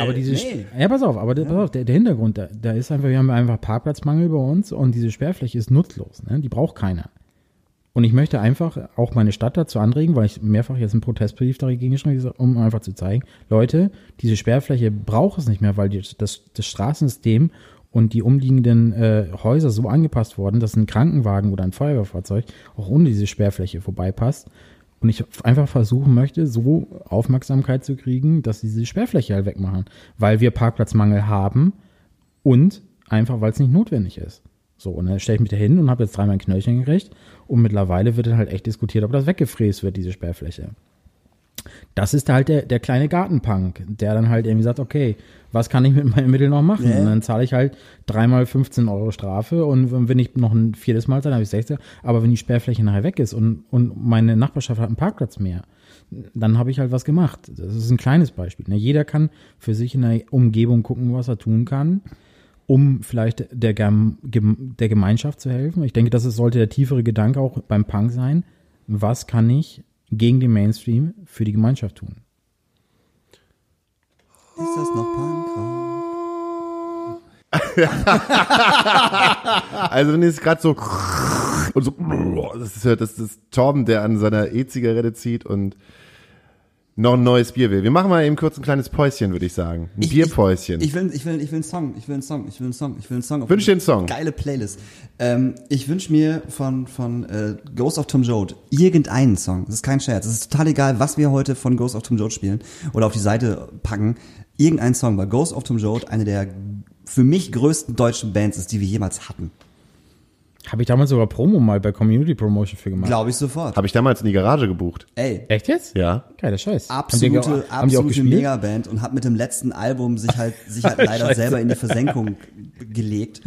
[SPEAKER 3] aber diese,
[SPEAKER 2] Nee.
[SPEAKER 3] ja, pass auf, aber der, pass auf, der, der Hintergrund, da, da ist einfach, wir haben einfach Parkplatzmangel bei uns und diese Sperrfläche ist nutzlos, ne? Die braucht keiner. Und ich möchte einfach auch meine Stadt dazu anregen, weil ich mehrfach jetzt einen Protestbrief dagegen geschrieben habe, um einfach zu zeigen, Leute, diese Sperrfläche braucht es nicht mehr, weil die, das, das Straßensystem und die umliegenden äh, Häuser so angepasst worden, dass ein Krankenwagen oder ein Feuerwehrfahrzeug auch ohne diese Sperrfläche vorbeipasst. Und ich einfach versuchen möchte, so Aufmerksamkeit zu kriegen, dass sie diese Sperrfläche halt wegmachen, weil wir Parkplatzmangel haben und einfach, weil es nicht notwendig ist. So, und dann stelle ich mich da hin und habe jetzt dreimal ein Knöllchen gekriegt und mittlerweile wird dann halt echt diskutiert, ob das weggefräst wird, diese Sperrfläche. Das ist halt der, der kleine Gartenpunk, der dann halt irgendwie sagt, okay, was kann ich mit meinen Mitteln noch machen?
[SPEAKER 2] Ja.
[SPEAKER 3] Und dann zahle ich halt dreimal 15 Euro Strafe und wenn ich noch ein viertes Mal zahle, dann habe ich 16. Aber wenn die Sperrfläche nachher weg ist und, und meine Nachbarschaft hat einen Parkplatz mehr, dann habe ich halt was gemacht. Das ist ein kleines Beispiel. Ne? Jeder kann für sich in der Umgebung gucken, was er tun kann, um vielleicht der, der Gemeinschaft zu helfen. Ich denke, das sollte der tiefere Gedanke auch beim Punk sein. Was kann ich gegen den Mainstream für die Gemeinschaft tun?
[SPEAKER 2] Ist das noch Punkrock?
[SPEAKER 1] Also wenn es gerade so und so, das ist, das ist Torben, der an seiner E-Zigarette zieht und noch ein neues Bier will. Wir machen mal eben kurz ein kleines Päuschen, würde ich sagen. Ein
[SPEAKER 2] Ich-
[SPEAKER 1] Bierpäuschen.
[SPEAKER 2] Ich, ich, will, ich, will, ich will einen Song, ich will einen Song, ich will einen Song, ich will einen Song. auf
[SPEAKER 1] Wünsch dir
[SPEAKER 2] eine
[SPEAKER 1] einen Song.
[SPEAKER 2] Geile Playlist. Ähm, ich wünsche mir von, von äh, Ghost of Tom Joad irgendeinen Song. Das ist kein Scherz. Es ist total egal, was wir heute von Ghost of Tom Joad spielen oder auf die Seite packen. Irgendein Song, weil Ghost of Tom Joad eine der für mich größten deutschen Bands ist, die wir jemals hatten.
[SPEAKER 3] Habe ich damals sogar Promo mal bei Community Promotion für gemacht.
[SPEAKER 2] Glaube ich sofort.
[SPEAKER 1] Habe ich damals in die Garage gebucht.
[SPEAKER 2] Ey,
[SPEAKER 3] Echt jetzt?
[SPEAKER 1] Ja.
[SPEAKER 3] Geiler Scheiß.
[SPEAKER 2] absolute,
[SPEAKER 3] haben die, haben die auch
[SPEAKER 2] absolute? Megaband und hat mit dem letzten Album sich halt, sich halt leider
[SPEAKER 3] Scheiße.
[SPEAKER 2] selber in die Versenkung gelegt.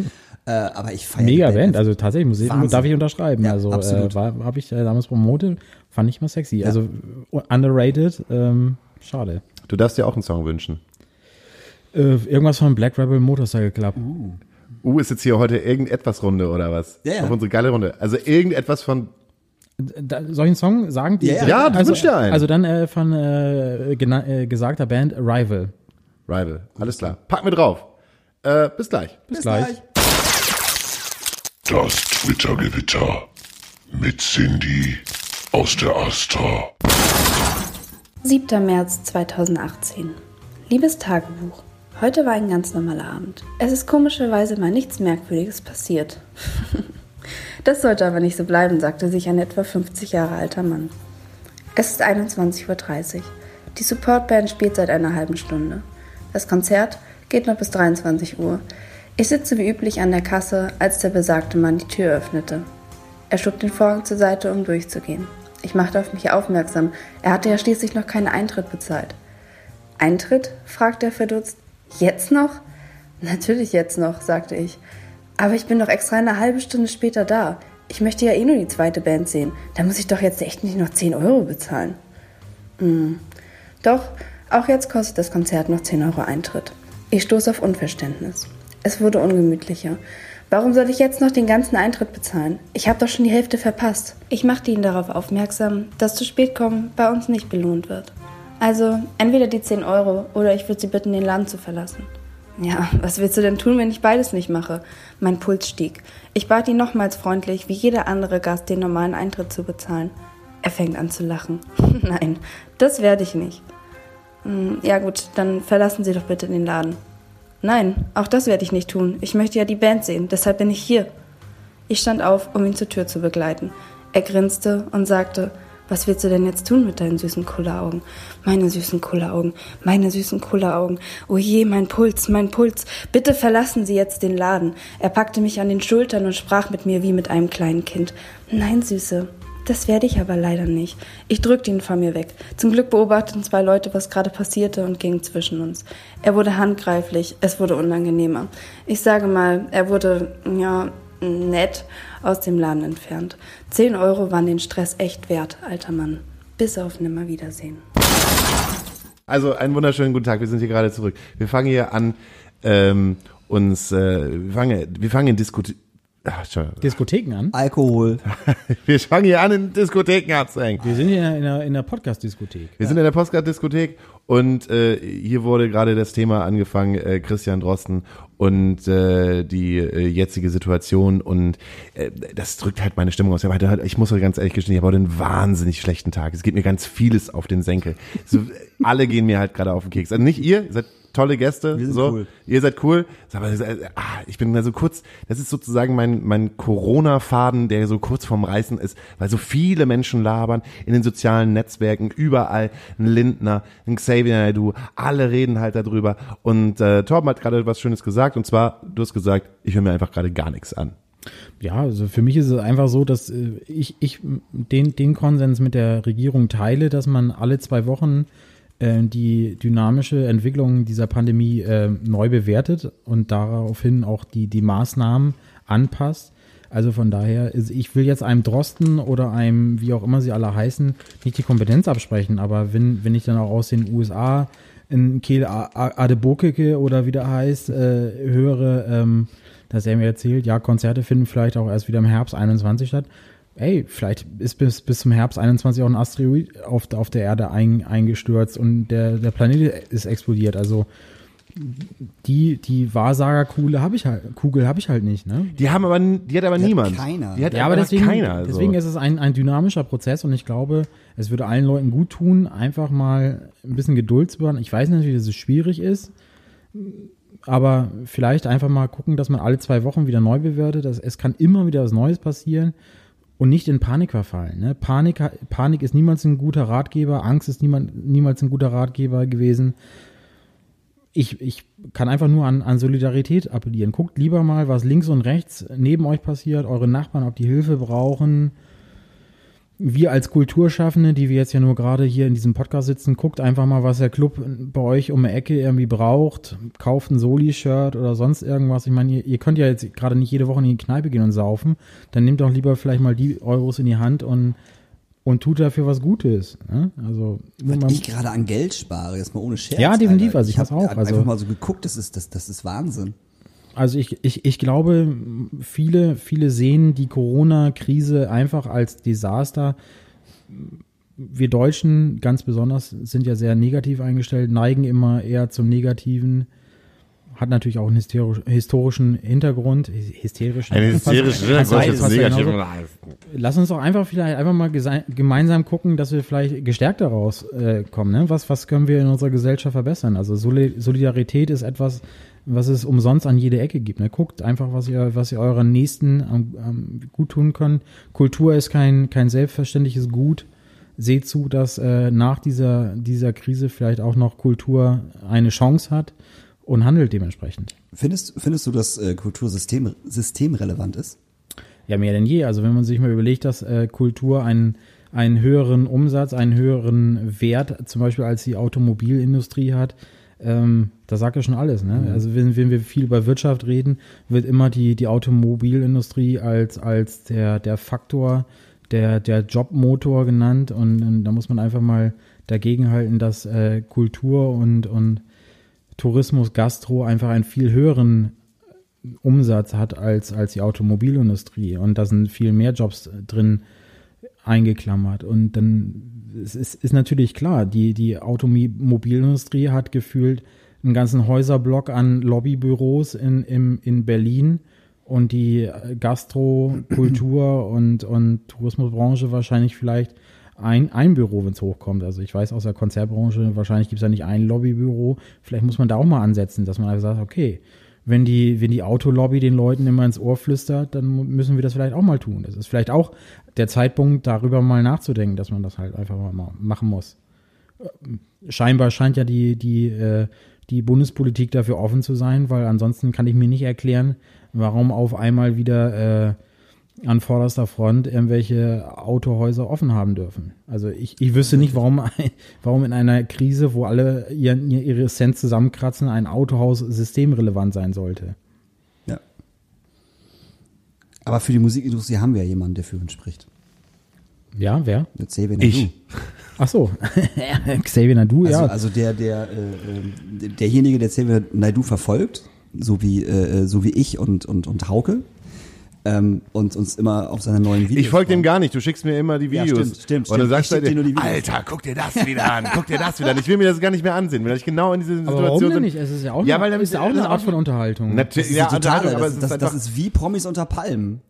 [SPEAKER 2] Äh, aber ich feiere
[SPEAKER 3] Mega Band, also tatsächlich muss ich, darf ich unterschreiben.
[SPEAKER 2] Ja,
[SPEAKER 3] also
[SPEAKER 2] absolut.
[SPEAKER 3] äh, habe ich äh, damals promotet, fand ich mal sexy. Also uh, underrated, ähm, schade.
[SPEAKER 1] Du darfst dir auch einen Song wünschen.
[SPEAKER 3] Äh, irgendwas von Black Rebel Motorcycle Club.
[SPEAKER 1] Uh, ist jetzt hier heute irgendetwas Runde oder was?
[SPEAKER 2] Ja, ja.
[SPEAKER 1] Auf unsere geile Runde. Also irgendetwas von
[SPEAKER 3] Da, soll ich einen Song sagen? Die,
[SPEAKER 2] Ja, ja.
[SPEAKER 1] Ja, du
[SPEAKER 3] also,
[SPEAKER 1] wünschst dir einen.
[SPEAKER 3] Also dann äh, von äh, äh, gesagter Band Arrival.
[SPEAKER 1] Rival. Alles klar. Pack mir drauf. Äh, bis gleich.
[SPEAKER 3] Bis, gleich.
[SPEAKER 4] Das Twitter-Gewitter mit Cindy aus der Astra.
[SPEAKER 5] 7. März 2018. Liebes Tagebuch. Heute war ein ganz normaler Abend. Es ist komischerweise mal nichts Merkwürdiges passiert. das sollte aber nicht so bleiben, sagte sich ein etwa 50 Jahre alter Mann. Es ist 21.30 Uhr. Die Supportband spielt seit einer halben Stunde. Das Konzert geht noch bis 23 Uhr. Ich sitze wie üblich an der Kasse, als der besagte Mann die Tür öffnete. Er schob den Vorhang zur Seite, um durchzugehen. Ich machte auf mich aufmerksam. Er hatte ja schließlich noch keinen Eintritt bezahlt. Eintritt? fragte er verdutzt. Jetzt noch? Natürlich jetzt noch, sagte ich. Aber ich bin doch extra eine halbe Stunde später da. Ich möchte ja eh nur die zweite Band sehen. Da muss ich doch jetzt echt nicht noch 10 Euro bezahlen. Hm. Doch, auch jetzt kostet das Konzert noch 10 Euro Eintritt. Ich stoße auf Unverständnis. Es wurde ungemütlicher. Warum soll ich jetzt noch den ganzen Eintritt bezahlen? Ich habe doch schon die Hälfte verpasst. Ich machte ihn darauf aufmerksam, dass zu spät kommen bei uns nicht belohnt wird. Also entweder die 10 Euro oder ich würde sie bitten, den Laden zu verlassen. Ja, was willst du denn tun, wenn ich beides nicht mache? Mein Puls stieg. Ich bat ihn nochmals freundlich, wie jeder andere Gast, den normalen Eintritt zu bezahlen. Er fängt an zu lachen. Nein, das werde ich nicht. Hm, Ja gut, dann verlassen Sie doch bitte den Laden. Nein, auch das werde ich nicht tun. Ich möchte ja die Band sehen, deshalb bin ich hier. Ich stand auf, um ihn zur Tür zu begleiten. Er grinste und sagte, was willst du denn jetzt tun mit deinen süßen Kulleraugen? Meine süßen Kulleraugen, meine süßen Kulleraugen. Oh je, mein Puls, mein Puls. Bitte verlassen Sie jetzt den Laden. Er packte mich an den Schultern und sprach mit mir wie mit einem kleinen Kind. Nein, Süße, das werde ich aber leider nicht. Ich drückte ihn von mir weg. Zum Glück beobachteten zwei Leute, was gerade passierte und gingen zwischen uns. Er wurde handgreiflich, es wurde unangenehmer. Ich sage mal, er wurde, ja, nett aus dem Laden entfernt. Zehn Euro waren den Stress echt wert, alter Mann. Bis auf Nimmerwiedersehen.
[SPEAKER 1] Also einen wunderschönen guten Tag. Wir sind hier gerade zurück. Wir fangen hier an, ähm, uns, äh, wir fangen, wir fangen in Entschuldigung.
[SPEAKER 3] Diskotheken an.
[SPEAKER 2] Alkohol.
[SPEAKER 1] Wir fangen hier an, in Diskotheken abzuhängen.
[SPEAKER 3] Wir sind hier in einer, in einer, in einer Podcast-Diskothek.
[SPEAKER 1] Wir sind in der Postcard-Diskothek und äh, hier wurde gerade das Thema angefangen, äh, Christian Drosten und äh, die äh, jetzige Situation und äh, das drückt halt meine Stimmung aus. Ich, heute, ich muss euch ganz ehrlich gestehen, ich habe heute einen wahnsinnig schlechten Tag. Es geht mir ganz vieles auf den Senkel. So, alle gehen mir halt gerade auf den Keks. Also nicht ihr, ihr seid tolle Gäste,
[SPEAKER 2] Wir sind
[SPEAKER 1] so,
[SPEAKER 2] cool.
[SPEAKER 1] ihr seid cool. Aber äh, ah, ich bin da so kurz, das ist sozusagen mein, mein Corona-Faden, der so kurz vorm Reißen ist, weil so viele Menschen labern in den sozialen Netzwerken, überall ein Lindner, ein Xavier Naidoo, alle reden halt darüber. Und äh, Torben hat gerade was Schönes gesagt, und zwar, du hast gesagt, ich höre mir einfach gerade gar nichts an.
[SPEAKER 3] Ja, also für mich ist es einfach so, dass äh, ich, ich den, den Konsens mit der Regierung teile, dass man alle zwei Wochen die dynamische Entwicklung dieser Pandemie äh, neu bewertet und daraufhin auch die, die Maßnahmen anpasst. Also von daher, ist, ich will jetzt einem Drosten oder einem, wie auch immer sie alle heißen, nicht die Kompetenz absprechen, aber wenn, wenn ich dann auch aus den USA in A- Adebokeke oder wie der heißt, äh, höre, ähm, dass er mir erzählt, ja, Konzerte finden vielleicht auch erst wieder im Herbst 21 statt. Ey, vielleicht ist bis, bis zum Herbst 21 auch ein Asteroid auf, auf der Erde ein, eingestürzt und der, der Planet ist explodiert. Also die, die Wahrsagerkugel habe ich halt, Kugel habe ich halt nicht, ne?
[SPEAKER 1] Die haben aber, die hat aber
[SPEAKER 2] Die hat
[SPEAKER 1] niemand.
[SPEAKER 2] keiner.
[SPEAKER 1] Die hat
[SPEAKER 3] Ja, aber deswegen,
[SPEAKER 1] keiner. also.
[SPEAKER 3] deswegen ist es ein, ein dynamischer Prozess und ich glaube, es würde allen Leuten gut tun, einfach mal ein bisschen Geduld zu bewahren. Ich weiß natürlich, dass es schwierig ist, aber vielleicht einfach mal gucken, dass man alle zwei Wochen wieder neu bewertet. Das, es kann immer wieder was Neues passieren und nicht in Panik verfallen. Ne? Panik, Panik ist niemals ein guter Ratgeber, Angst ist niemand, niemals ein guter Ratgeber gewesen. ich, ich kann einfach nur an, an Solidarität appellieren. Guckt lieber mal, was links und rechts neben euch passiert, eure Nachbarn, ob die Hilfe brauchen. Wir als Kulturschaffende, die wir jetzt ja nur gerade hier in diesem Podcast sitzen, guckt einfach mal, was der Club bei euch um die Ecke irgendwie braucht. Kauft ein Soli-Shirt oder sonst irgendwas. Ich meine, ihr, ihr könnt ja jetzt gerade nicht jede Woche in die Kneipe gehen und saufen. Dann nehmt doch lieber vielleicht mal die Euros in die Hand und und tut dafür was Gutes. Ne? Also man,
[SPEAKER 2] Was ich gerade an Geld spare, jetzt mal ohne Scherz.
[SPEAKER 3] Ja, definitiv, also ich hab's
[SPEAKER 2] hab
[SPEAKER 3] auch,
[SPEAKER 2] Einfach
[SPEAKER 3] also-
[SPEAKER 2] mal so geguckt, das ist, das, das ist Wahnsinn.
[SPEAKER 3] Also ich, ich, ich glaube, viele, viele sehen die Corona-Krise einfach als Desaster. Wir Deutschen ganz besonders sind ja sehr negativ eingestellt, neigen immer eher zum Negativen. Hat natürlich auch einen hysterisch, historischen Hintergrund. Hysterischen.
[SPEAKER 1] Ein hysterischer Hintergrund.
[SPEAKER 3] Lass uns doch einfach vielleicht einfach mal gemeinsam gucken, dass wir vielleicht gestärkt daraus äh, kommen. Ne? Was, was können wir in unserer Gesellschaft verbessern? Also Soli- Solidarität ist etwas, was es umsonst an jede Ecke gibt. Ne? Guckt einfach, was ihr, was ihr euren Nächsten am, am gut tun könnt. Kultur ist kein, kein selbstverständliches Gut. Seht zu, dass äh, nach dieser, dieser Krise vielleicht auch noch Kultur eine Chance hat und handelt dementsprechend.
[SPEAKER 2] Findest, findest du, dass äh, Kultursystem systemrelevant ist?
[SPEAKER 3] Ja, mehr denn je. Also wenn man sich mal überlegt, dass äh, Kultur einen, einen höheren Umsatz, einen höheren Wert zum Beispiel als die Automobilindustrie hat, ähm, das sagt ja schon alles. Ne? Also wenn, wenn wir viel über Wirtschaft reden, wird immer die, die Automobilindustrie als, als der, der Faktor, der, der Jobmotor genannt. Und, und da muss man einfach mal dagegenhalten, dass äh, Kultur und, und Tourismus, Gastro einfach einen viel höheren Umsatz hat als, als die Automobilindustrie. Und da sind viel mehr Jobs drin eingeklammert. Und dann es ist, ist natürlich klar, die, die Automobilindustrie hat gefühlt einen ganzen Häuserblock an Lobbybüros in, im, in Berlin und die Gastro, Kultur und, und Tourismusbranche wahrscheinlich vielleicht ein, ein Büro, wenn es hochkommt. Also ich weiß aus der Konzertbranche, wahrscheinlich gibt es ja nicht ein Lobbybüro. Vielleicht muss man da auch mal ansetzen, dass man einfach sagt, okay, wenn die, wenn die Autolobby den Leuten immer ins Ohr flüstert, dann müssen wir das vielleicht auch mal tun. Das ist vielleicht auch der Zeitpunkt, darüber mal nachzudenken, dass man das halt einfach mal ma- machen muss. Ähm, Scheinbar scheint ja die, die, äh, die Bundespolitik dafür offen zu sein, weil ansonsten kann ich mir nicht erklären, warum auf einmal wieder äh, an vorderster Front irgendwelche Autohäuser offen haben dürfen. Also ich, ich wüsste nicht, warum, warum in einer Krise, wo alle ihren, ihre Cent zusammenkratzen, ein Autohaus systemrelevant sein sollte.
[SPEAKER 2] Aber für die Musikindustrie haben wir ja jemanden, der für uns spricht.
[SPEAKER 3] Ja, wer?
[SPEAKER 2] Der Xavier
[SPEAKER 1] Ich.
[SPEAKER 2] Naidoo.
[SPEAKER 3] Ach so, Xavier Nadu,
[SPEAKER 2] Also,
[SPEAKER 3] ja.
[SPEAKER 2] also der, der, äh, äh, derjenige, der Xavier Naidoo verfolgt, so wie, äh, so wie ich und, und, und Hauke, ähm, und uns immer auf seine neuen Videos.
[SPEAKER 1] Ich folge dem gar nicht, du schickst mir immer die
[SPEAKER 2] Ja,
[SPEAKER 1] Videos.
[SPEAKER 2] stimmt, stimmt,
[SPEAKER 1] Und dann
[SPEAKER 2] stimmt.
[SPEAKER 1] sagst du
[SPEAKER 2] dir nur die Videos.
[SPEAKER 1] Alter, guck dir das wieder an, guck dir das wieder an. Ich will mir das gar nicht mehr ansehen, weil ich genau in dieser
[SPEAKER 3] Aber
[SPEAKER 1] Situation
[SPEAKER 3] warum denn
[SPEAKER 1] bin.
[SPEAKER 3] nicht? Es ist ja auch,
[SPEAKER 1] Ja,
[SPEAKER 3] eine,
[SPEAKER 1] weil dann
[SPEAKER 3] ist ja auch eine
[SPEAKER 1] ist
[SPEAKER 3] Art von Unterhaltung.
[SPEAKER 1] Natürlich,
[SPEAKER 2] ist
[SPEAKER 1] ja, aber
[SPEAKER 2] das,
[SPEAKER 1] ist
[SPEAKER 2] das,
[SPEAKER 1] einfach,
[SPEAKER 2] das ist wie Promis unter Palmen.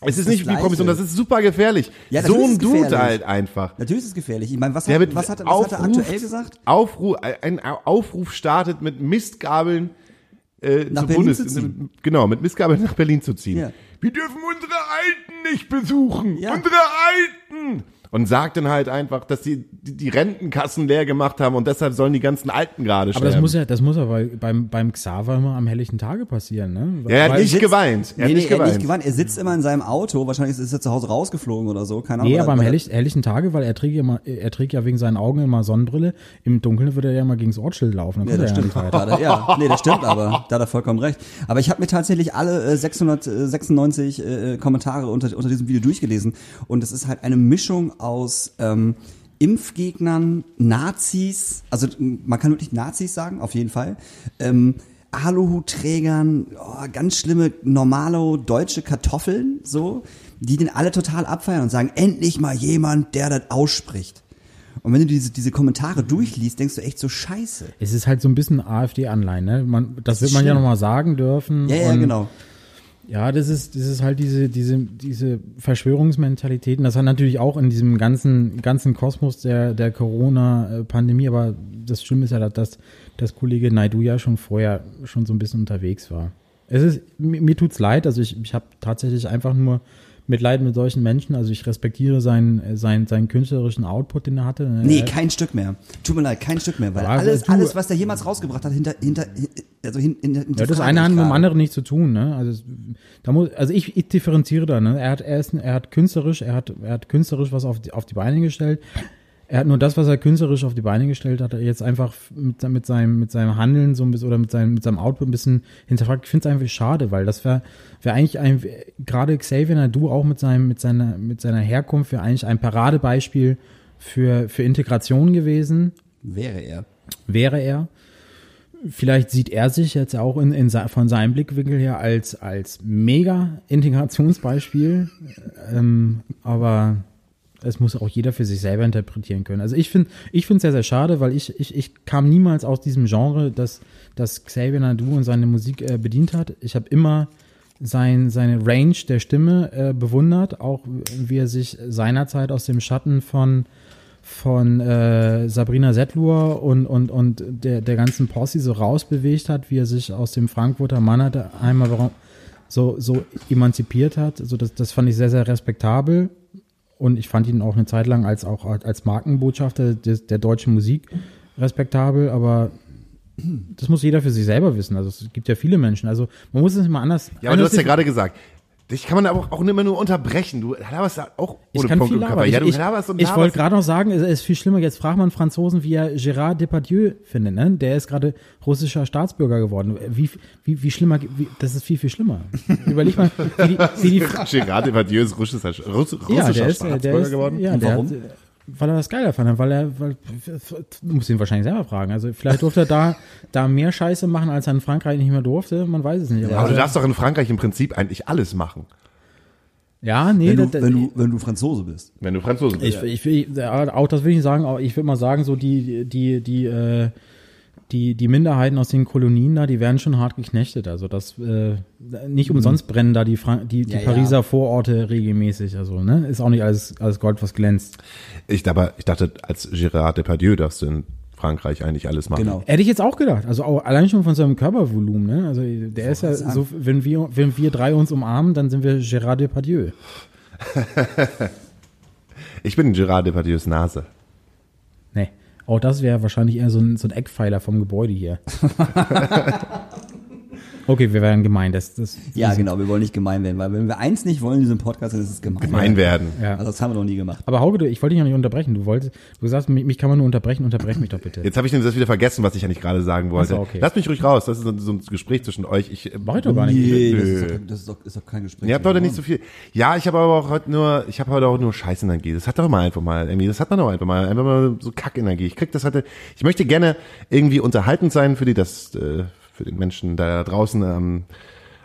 [SPEAKER 1] es ist
[SPEAKER 2] das
[SPEAKER 1] nicht wie. Promis und das ist super gefährlich.
[SPEAKER 2] Ja,
[SPEAKER 1] so
[SPEAKER 2] ist
[SPEAKER 1] ein Dude halt einfach.
[SPEAKER 2] Natürlich ist es gefährlich. Ich meine, was hat, was hat, was hat er
[SPEAKER 1] Aufruf-
[SPEAKER 2] aktuell gesagt?
[SPEAKER 1] Aufruf, ein Aufruf startet mit Mistgabeln äh,
[SPEAKER 2] Nach
[SPEAKER 1] zu
[SPEAKER 2] Berlin
[SPEAKER 1] Bundes,
[SPEAKER 2] zu ziehen.
[SPEAKER 1] Genau, mit Mistgabeln nach Berlin zu ziehen.
[SPEAKER 2] Ja.
[SPEAKER 1] Wir dürfen unsere Alten nicht besuchen.
[SPEAKER 2] Ja.
[SPEAKER 1] Unsere Alten. Und sagt dann halt einfach, dass die, die die Rentenkassen leer gemacht haben und deshalb sollen die ganzen Alten gerade
[SPEAKER 3] aber
[SPEAKER 1] sterben.
[SPEAKER 3] das muss ja, das muss aber beim, beim Xaver immer am helllichen Tage passieren, ne?
[SPEAKER 1] ja, er hat nicht
[SPEAKER 2] sitzt-
[SPEAKER 1] geweint. Er
[SPEAKER 2] nee,
[SPEAKER 1] hat nicht
[SPEAKER 2] nee, er hat
[SPEAKER 1] geweint.
[SPEAKER 2] nicht gewandt. Er sitzt immer in seinem Auto. Wahrscheinlich ist er zu Hause rausgeflogen oder so. Keine Ahnung.
[SPEAKER 3] Nee, aber am
[SPEAKER 2] weil er-
[SPEAKER 3] helllich, helllichen Tage, weil er trägt ja immer, er trägt ja wegen seinen Augen immer Sonnenbrille. Im Dunkeln würde er ja mal gegen das Ortsschild laufen. Dann
[SPEAKER 2] Ja, das stimmt.
[SPEAKER 3] ja nicht weiter.
[SPEAKER 2] Da, ja, nee, das stimmt aber. Da hat er vollkommen recht. Aber ich habe mir tatsächlich alle äh, 696 äh, Kommentare unter, unter diesem Video durchgelesen. Und es ist halt eine Mischung aus ähm, Impfgegnern, Nazis, also man kann wirklich Nazis sagen, auf jeden Fall. Ähm, Aluhutträgern, oh, ganz schlimme, normale deutsche Kartoffeln, so, die den alle total abfeiern und sagen, endlich mal jemand, der das ausspricht. Und wenn du diese, diese Kommentare durchliest, denkst du echt so scheiße.
[SPEAKER 3] Es ist halt so ein bisschen AfD-Anleihen, ne? Man, das, wird
[SPEAKER 2] ist
[SPEAKER 3] man ja
[SPEAKER 2] schlimm.
[SPEAKER 3] nochmal sagen dürfen.
[SPEAKER 2] Ja, ja, genau.
[SPEAKER 3] Ja, das ist, das ist halt diese, diese, diese Verschwörungsmentalitäten. Das hat natürlich auch in diesem ganzen, ganzen Kosmos der, der Corona-Pandemie, aber das Schlimme ist ja, dass, dass Kollege Naidu ja schon vorher schon so ein bisschen unterwegs war. Es ist, mir, mir tut's leid, also ich, ich habe tatsächlich einfach nur Mitleid mit solchen Menschen. Also ich respektiere seinen, seinen, seinen künstlerischen Output, den er hatte.
[SPEAKER 2] Nee,
[SPEAKER 3] Er-
[SPEAKER 2] kein Stück mehr. Tut mir leid, kein Stück mehr, weil
[SPEAKER 3] Aber
[SPEAKER 2] alles,
[SPEAKER 3] du-
[SPEAKER 2] alles, was der jemals rausgebracht hat, hinter, hinter, also hin, hinter,
[SPEAKER 3] Ja, das eine hat mit dem anderen nichts zu tun, ne? Also, da muss, also ich, ich differenziere da, ne? Er hat, er ist, er hat künstlerisch, er hat, er hat künstlerisch was auf die, auf die Beine gestellt. Er hat nur das, was er künstlerisch auf die Beine gestellt hat, jetzt einfach mit, mit seinem, mit seinem Handeln so ein bisschen, oder mit seinem, mit seinem Output ein bisschen hinterfragt. Ich finde es einfach schade, weil das wäre, wäre eigentlich ein, gerade Xavier Nadu auch mit seinem, mit seiner, mit seiner Herkunft wäre eigentlich ein Paradebeispiel für, für Integration gewesen
[SPEAKER 2] Wäre er.
[SPEAKER 3] wäre er. Vielleicht sieht er sich jetzt auch in, in, von seinem Blickwinkel her als, als mega Integrationsbeispiel. Ähm, aber es muss auch jeder für sich selber interpretieren können. Also ich finde ich es sehr, sehr schade, weil ich, ich, ich kam niemals aus diesem Genre, das, das Xavier Nadu und seine Musik äh, bedient hat. Ich habe immer sein, seine Range der Stimme äh, bewundert, auch wie er sich seinerzeit aus dem Schatten von von äh, Sabrina Settlur und, und, und der, der ganzen Posse so rausbewegt hat, wie er sich aus dem Frankfurter Mannheimer so, so emanzipiert hat. Also das, das fand ich sehr, sehr respektabel. Und ich fand ihn auch eine Zeit lang als auch als Markenbotschafter des, der deutschen Musik respektabel, aber das muss jeder für sich selber wissen. Also es gibt ja viele Menschen. Also man muss es immer anders.
[SPEAKER 1] Ja, aber du
[SPEAKER 3] anders
[SPEAKER 1] hast ja gerade gesagt, dich kann man aber auch, immer nur unterbrechen. Du laberst ja auch
[SPEAKER 3] Ich
[SPEAKER 1] ohne
[SPEAKER 3] kann
[SPEAKER 1] Punkt
[SPEAKER 3] viel labern.
[SPEAKER 1] Ja, du
[SPEAKER 3] ich ich,
[SPEAKER 1] laberst und
[SPEAKER 3] ich
[SPEAKER 1] laberst.
[SPEAKER 3] wollte gerade noch sagen, es ist viel schlimmer. Jetzt fragt man Franzosen, wie er Gérard Depardieu findet. Ne? Der ist gerade russischer Staatsbürger geworden. Wie, wie, wie schlimmer, wie, das ist viel, viel schlimmer. Überleg mal, wie die, wie die
[SPEAKER 1] Gérard Depardieu ist russischer, Russ, russischer
[SPEAKER 3] ja, der ist, äh,
[SPEAKER 1] Staatsbürger
[SPEAKER 3] der ist,
[SPEAKER 1] geworden.
[SPEAKER 3] Ja,
[SPEAKER 2] Und
[SPEAKER 3] der
[SPEAKER 2] warum?
[SPEAKER 3] Hat, äh, weil er das geiler fand, weil er, weil, muss ihn wahrscheinlich selber fragen. Also vielleicht durfte er da, da mehr Scheiße machen, als er in Frankreich nicht mehr durfte. Man weiß es nicht. Aber,
[SPEAKER 1] Aber du darfst doch in Frankreich im Prinzip eigentlich alles machen,
[SPEAKER 3] ja, nee,
[SPEAKER 2] Wenn du,
[SPEAKER 3] das-
[SPEAKER 2] wenn du, wenn du Franzose bist.
[SPEAKER 1] wenn du Franzose bist.
[SPEAKER 3] Ich, ich, will- ja, auch das will ich nicht sagen, aber ich würde mal sagen, so die, die, die, äh, die, die Minderheiten aus den Kolonien da, die werden schon hart geknechtet. Also das äh, nicht umsonst brennen da die, Fran die, die
[SPEAKER 2] Ja, ja.
[SPEAKER 3] Pariser Vororte regelmäßig. Also, ne? Ist auch nicht alles, alles Gold, was glänzt.
[SPEAKER 1] Ich, aber ich dachte, als Gérard Depardieu darfst du in Frankreich eigentlich alles machen.
[SPEAKER 2] Genau.
[SPEAKER 3] Hätte ich jetzt auch gedacht. Also auch allein schon von seinem Körpervolumen, ne? Also der ist ja so, wenn wir, wenn wir drei uns umarmen, dann sind wir Gérard Depardieu.
[SPEAKER 1] Ich bin Gérard Depardieus Nase.
[SPEAKER 3] Nee. Auch das wäre wahrscheinlich eher so ein, so ein Eckpfeiler vom Gebäude hier. okay, wir werden gemein. Das, das,
[SPEAKER 2] Ja, genau, wir wollen nicht gemein werden, weil wenn wir eins nicht wollen in diesem Podcast, dann ist es gemein.
[SPEAKER 1] Gemein werden.
[SPEAKER 3] Ja.
[SPEAKER 2] Also das haben wir noch nie gemacht.
[SPEAKER 3] Aber Hauke, du- ich wollte dich noch nicht unterbrechen. Du wolltest, du sagst, mich, mich kann man nur unterbrechen, unterbrech mich doch bitte.
[SPEAKER 1] Jetzt habe ich das wieder vergessen, was ich eigentlich gerade sagen wollte.
[SPEAKER 3] Ach so, okay.
[SPEAKER 1] Lass mich ruhig raus. Das ist so so ein Gespräch zwischen euch. Ich, äh,
[SPEAKER 3] Mach ich doch gar nicht.
[SPEAKER 2] Nee, das
[SPEAKER 1] Nö.
[SPEAKER 2] ist, doch, das ist, doch, ist doch kein Gespräch.
[SPEAKER 1] Ihr habt heute nicht so viel. Ja, ich habe aber auch heute nur, ich habe heute auch nur Scheißenergie. Das hat doch mal einfach mal irgendwie, das hat man doch einfach mal, einfach mal so Kackenergie. Ich krieg das heute, ich möchte gerne irgendwie unterhaltend sein für die, das, äh, für den Menschen da draußen am,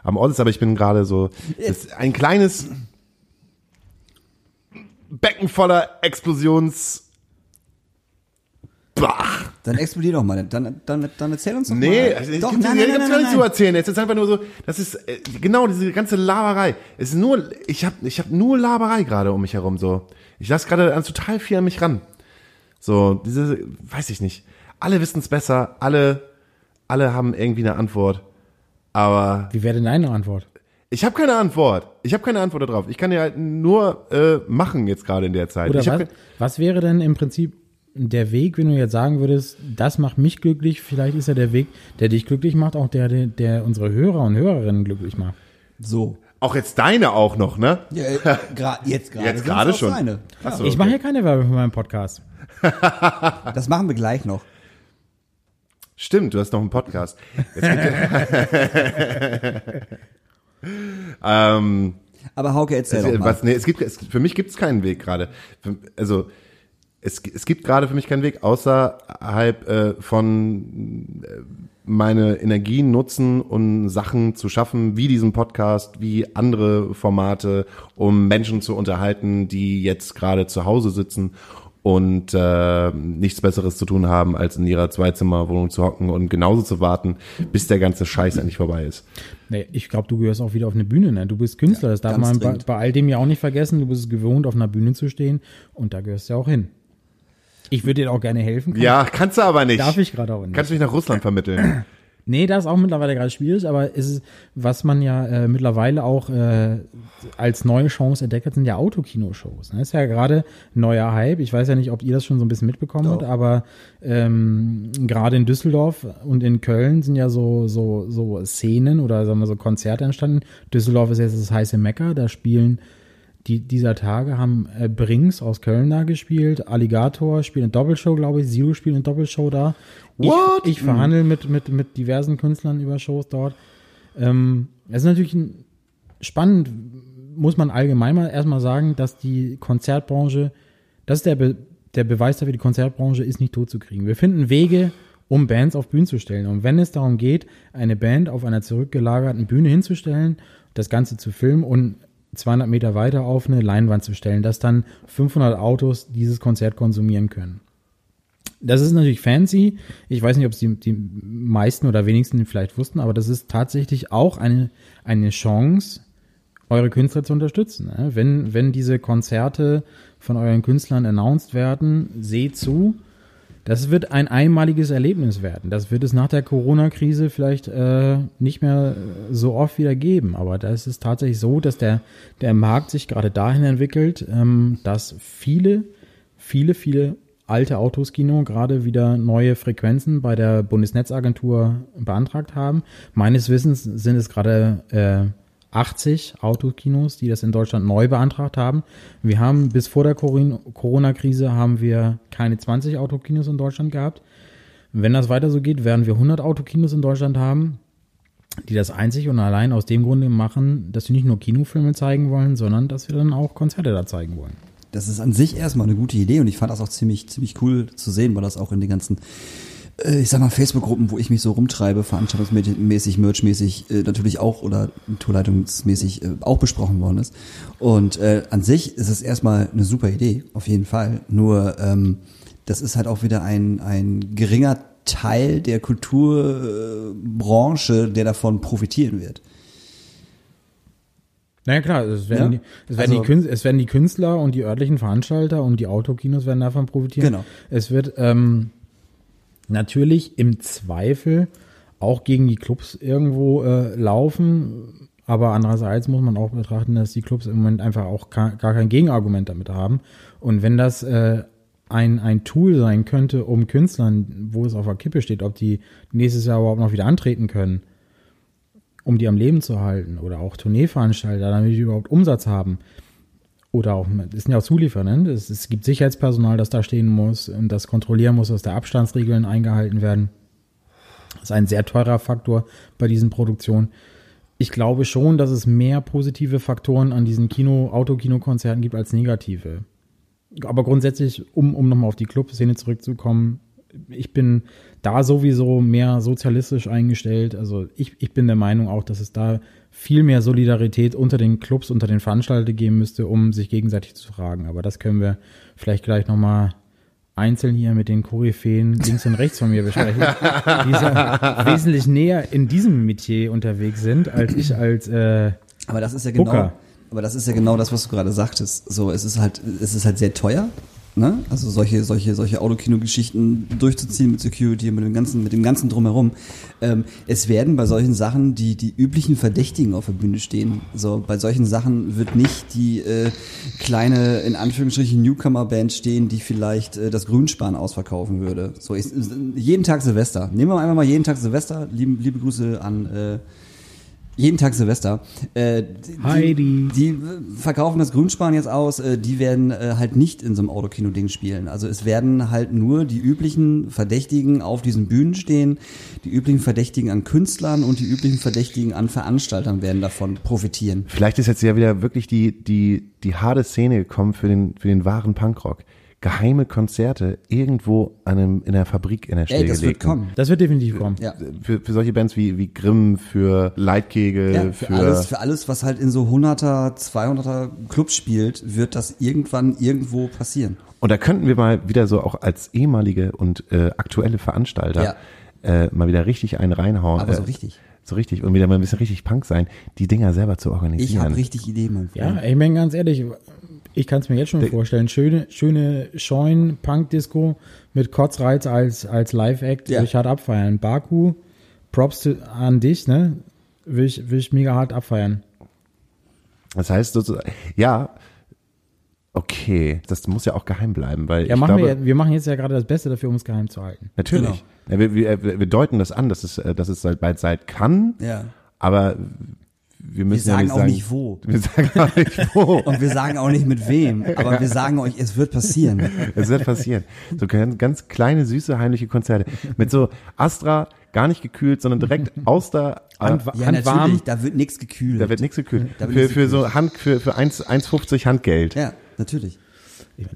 [SPEAKER 1] am Ort ist, aber ich bin gerade so, ist ein kleines Becken voller Explosions, Bach.
[SPEAKER 2] Dann explodier doch mal. Dann, dann, dann erzähl uns doch mal.
[SPEAKER 1] Nee,
[SPEAKER 2] doch,
[SPEAKER 1] gibt's,
[SPEAKER 2] nein,
[SPEAKER 1] nee,
[SPEAKER 2] nein,
[SPEAKER 1] gibt's
[SPEAKER 2] nein,
[SPEAKER 1] gar
[SPEAKER 2] nein,
[SPEAKER 1] nicht zu
[SPEAKER 2] nein.
[SPEAKER 1] erzählen. Es ist einfach nur so, das ist äh, genau diese ganze Laberei. Es ist nur, ich habe ich hab nur Laberei gerade um mich herum. So, ich lasse gerade an- total viel an mich ran. So, diese, weiß ich nicht. Alle wissen es besser. Alle, alle haben irgendwie eine Antwort. Aber
[SPEAKER 3] Wie wäre denn deine Antwort?
[SPEAKER 1] ich habe keine Antwort. Ich habe keine Antwort darauf. Ich kann ja halt nur äh, machen jetzt gerade in der Zeit.
[SPEAKER 3] Oder was, was wäre denn im Prinzip der Weg, wenn du jetzt sagen würdest, das macht mich glücklich, vielleicht ist ja der Weg, der dich glücklich macht, auch der, der, der unsere Hörer und Hörerinnen glücklich macht.
[SPEAKER 2] So.
[SPEAKER 1] auch jetzt deine auch noch, ne?
[SPEAKER 2] Ja, äh, gra jetzt gerade.
[SPEAKER 1] Jetzt gerade schon.
[SPEAKER 2] Seine.
[SPEAKER 1] Ach so,
[SPEAKER 3] ich mache hier keine Werbung für meinen Podcast.
[SPEAKER 2] Das machen wir gleich noch.
[SPEAKER 1] Stimmt, du hast noch einen Podcast. Ähm,
[SPEAKER 2] Aber Hauke, erzähl
[SPEAKER 1] es,
[SPEAKER 2] doch mal.
[SPEAKER 1] was, nee, es gibt, es, für mich gibt es keinen Weg gerade. Also es, es gibt gerade für mich keinen Weg außerhalb äh, von äh, meine Energien nutzen, um Sachen zu schaffen, wie diesen Podcast, wie andere Formate, um Menschen zu unterhalten, die jetzt gerade zu Hause sitzen und äh, nichts Besseres zu tun haben, als in ihrer Zweizimmerwohnung zu hocken und genauso zu warten, bis der ganze Scheiß endlich vorbei ist.
[SPEAKER 3] Nee, ich glaube, du gehörst auch wieder auf eine Bühne. Ne? Du bist Künstler, das darf
[SPEAKER 2] ganz
[SPEAKER 3] man bei, bei all dem ja auch nicht vergessen. Du bist es gewohnt, auf einer Bühne zu stehen und da gehörst du ja auch hin. Ich würde dir auch gerne helfen. Kann-
[SPEAKER 1] Ja, kannst du aber nicht.
[SPEAKER 3] Darf ich gerade auch nicht.
[SPEAKER 1] Kannst du mich nach Russland vermitteln?
[SPEAKER 3] Nee, das ist auch mittlerweile gerade schwierig, aber es ist, was man ja äh, mittlerweile auch äh, als neue Chance entdeckt hat, sind ja Autokino-Shows. Ne? Ist ja gerade neuer Hype. Ich weiß ja nicht, ob ihr das schon so ein bisschen mitbekommen habt, aber ähm, gerade in Düsseldorf und in Köln sind ja so, so, so Szenen oder sagen wir so Konzerte entstanden. Düsseldorf ist jetzt das heiße Mecker, da spielen die, dieser Tage haben äh, Brings aus Köln da gespielt, Alligator spielt eine Doppelshow, glaube ich, Zero spielt eine Doppelshow da.
[SPEAKER 1] What?
[SPEAKER 3] Ich, ich verhandle mit, mit, mit diversen Künstlern über Shows dort. Ähm, es ist natürlich ein, spannend, muss man allgemein mal erstmal sagen, dass die Konzertbranche, das ist der, Be der Beweis dafür, die Konzertbranche ist nicht tot zu kriegen. Wir finden Wege, um Bands auf Bühnen zu stellen. Und wenn es darum geht, eine Band auf einer zurückgelagerten Bühne hinzustellen, das Ganze zu filmen und 200 Meter weiter auf eine Leinwand zu stellen, dass dann 500 Autos dieses Konzert konsumieren können. Das ist natürlich fancy. Ich weiß nicht, ob es die, die meisten oder wenigsten vielleicht wussten, aber das ist tatsächlich auch eine, eine Chance, eure Künstler zu unterstützen. ne? Wenn, wenn diese Konzerte von euren Künstlern announced werden, seht zu, das wird ein einmaliges Erlebnis werden. Das wird es nach der Corona-Krise vielleicht äh, nicht mehr so oft wieder geben. Aber da ist es tatsächlich so, dass der, der Markt sich gerade dahin entwickelt, ähm, dass viele, viele, viele alte Autoskino gerade wieder neue Frequenzen bei der Bundesnetzagentur beantragt haben. Meines Wissens sind es gerade äh, 80 Autokinos, die das in Deutschland neu beantragt haben. Wir haben bis vor der Corona-Krise haben wir keine 20 Autokinos in Deutschland gehabt. Wenn das weiter so geht, werden wir 100 Autokinos in Deutschland haben, die das einzig und allein aus dem Grunde machen, dass wir nicht nur Kinofilme zeigen wollen, sondern dass wir dann auch Konzerte da zeigen wollen.
[SPEAKER 2] Das ist an sich erstmal eine gute Idee und ich fand das auch ziemlich, ziemlich cool zu sehen, weil das auch in den ganzen, ich sag mal, Facebook-Gruppen, wo ich mich so rumtreibe, veranstaltungsmäßig, merchmäßig, äh, natürlich auch oder tourleitungsmäßig äh, auch besprochen worden ist. Und äh, an sich ist es erstmal eine super Idee, auf jeden Fall. Nur ähm, das ist halt auch wieder ein, ein geringer Teil der Kulturbranche, der davon profitieren wird.
[SPEAKER 3] Naja klar, es werden,
[SPEAKER 2] Ja?
[SPEAKER 3] die, es, werden
[SPEAKER 2] Also-
[SPEAKER 3] die Künstler, es werden die Künstler und die örtlichen Veranstalter und die Autokinos werden davon profitieren.
[SPEAKER 2] Genau.
[SPEAKER 3] Es wird ähm, natürlich im Zweifel auch gegen die Clubs irgendwo äh, laufen, aber andererseits muss man auch betrachten, dass die Clubs im Moment einfach auch gar, kein Gegenargument damit haben. Und wenn das äh, ein, ein Tool sein könnte, um Künstlern, wo es auf der Kippe steht, ob die nächstes Jahr überhaupt noch wieder antreten können, um die am Leben zu halten oder auch Tourneeveranstalter, damit die überhaupt Umsatz haben. Oder auch, das sind ja auch Zulieferer, ne? es, es gibt Sicherheitspersonal, das da stehen muss und das kontrollieren muss, dass da Abstandsregeln eingehalten werden. Das ist ein sehr teurer Faktor bei diesen Produktionen. Ich glaube schon, dass es mehr positive Faktoren an diesen Kino, Autokinokonzerten gibt als negative. Aber grundsätzlich, um, um nochmal auf die Clubszene zurückzukommen, ich bin da sowieso mehr sozialistisch eingestellt. Also ich, ich bin der Meinung auch, dass es da viel mehr Solidarität unter den Clubs, unter den Veranstaltern geben müsste, um sich gegenseitig zu fragen. Aber das können wir vielleicht gleich nochmal einzeln hier mit den Koryphäen links und rechts von mir besprechen, die ja wesentlich näher in diesem Metier unterwegs sind, als ich als äh,
[SPEAKER 2] Aber das ist ja genau,
[SPEAKER 3] Booker.
[SPEAKER 2] aber das ist ja genau das, was du gerade sagtest. So, es ist halt, es ist halt sehr teuer. Ne? Also solche, solche, solche Autokino-Geschichten durchzuziehen mit Security, mit dem ganzen, mit dem ganzen drumherum. Ähm, es werden bei solchen Sachen die, die üblichen Verdächtigen auf der Bühne stehen. So, bei solchen Sachen wird nicht die äh, kleine, in Anführungsstrichen, Newcomer-Band stehen, die vielleicht äh, das Grünspan ausverkaufen würde. So, ich, jeden Tag Silvester. Nehmen wir einfach mal jeden Tag Silvester. Liebe, liebe Grüße an äh, jeden Tag Silvester. Äh, die,
[SPEAKER 3] Heidi.
[SPEAKER 2] Die verkaufen das Grünspan jetzt aus. Äh, die werden äh, halt nicht in so einem Autokino-Ding spielen. Also es werden halt nur die üblichen Verdächtigen auf diesen Bühnen stehen. Die üblichen Verdächtigen an Künstlern und die üblichen Verdächtigen an Veranstaltern werden davon profitieren.
[SPEAKER 1] Vielleicht ist jetzt ja wieder wirklich die, die, die harte Szene gekommen für den, für den wahren Punkrock. Geheime Konzerte irgendwo an einem, in der Fabrik in der
[SPEAKER 2] Ey, das wird kommen.
[SPEAKER 3] das wird definitiv kommen.
[SPEAKER 2] Ja.
[SPEAKER 1] Für, für solche Bands wie, wie Grimm, für Leitkegel,
[SPEAKER 2] Ja, für, alles, für alles, was halt in so 100er, 200er Clubs spielt, wird das irgendwann irgendwo passieren.
[SPEAKER 1] Und da könnten wir mal wieder so auch als ehemalige und äh, aktuelle Veranstalter äh, mal wieder richtig einen reinhauen.
[SPEAKER 2] Aber so
[SPEAKER 1] äh,
[SPEAKER 2] richtig.
[SPEAKER 1] So richtig und wieder mal ein bisschen richtig Punk sein, die Dinger selber zu
[SPEAKER 2] Ich
[SPEAKER 1] organisieren.
[SPEAKER 2] habe richtig Ideen, mein Freund.
[SPEAKER 3] Ja, ich meine ganz ehrlich, ich kann es mir jetzt schon vorstellen. Schöne, schöne Scheunen, Punk-Disco mit Kotzreiz als, als Live-Act
[SPEAKER 2] Ja.
[SPEAKER 3] durch hart abfeiern. Baku, Props to, an dich, ne? Will ich, will ich mega hart abfeiern.
[SPEAKER 1] Das heißt sozusagen, ja, okay, das muss ja auch geheim bleiben, weil
[SPEAKER 3] Ja,
[SPEAKER 1] ich
[SPEAKER 3] machen
[SPEAKER 1] glaube,
[SPEAKER 3] wir, wir machen jetzt ja gerade das Beste dafür, um es geheim zu halten.
[SPEAKER 1] natürlich. Ja, wir, wir, wir deuten das an, dass es, äh, dass es halt bald sein kann,
[SPEAKER 2] Ja.
[SPEAKER 1] aber wir müssen
[SPEAKER 2] Wir
[SPEAKER 1] ja
[SPEAKER 2] sagen
[SPEAKER 1] nicht sagen,
[SPEAKER 2] nicht wo.
[SPEAKER 1] Wir sagen auch nicht wo.
[SPEAKER 2] Und wir sagen auch nicht mit wem, aber wir sagen euch, es wird passieren.
[SPEAKER 1] Es wird passieren. So ganz, ganz kleine, süße, heimliche Konzerte. Mit so Astra, gar nicht gekühlt, sondern direkt aus der
[SPEAKER 3] Hand-
[SPEAKER 1] äh,
[SPEAKER 2] Ja,
[SPEAKER 3] Handwarm.
[SPEAKER 2] natürlich, da wird nichts gekühlt.
[SPEAKER 1] Da wird nichts gekühlt.
[SPEAKER 2] Wird
[SPEAKER 1] Für, für so Hand, für, für 1 1,50 Handgeld.
[SPEAKER 2] ja, natürlich.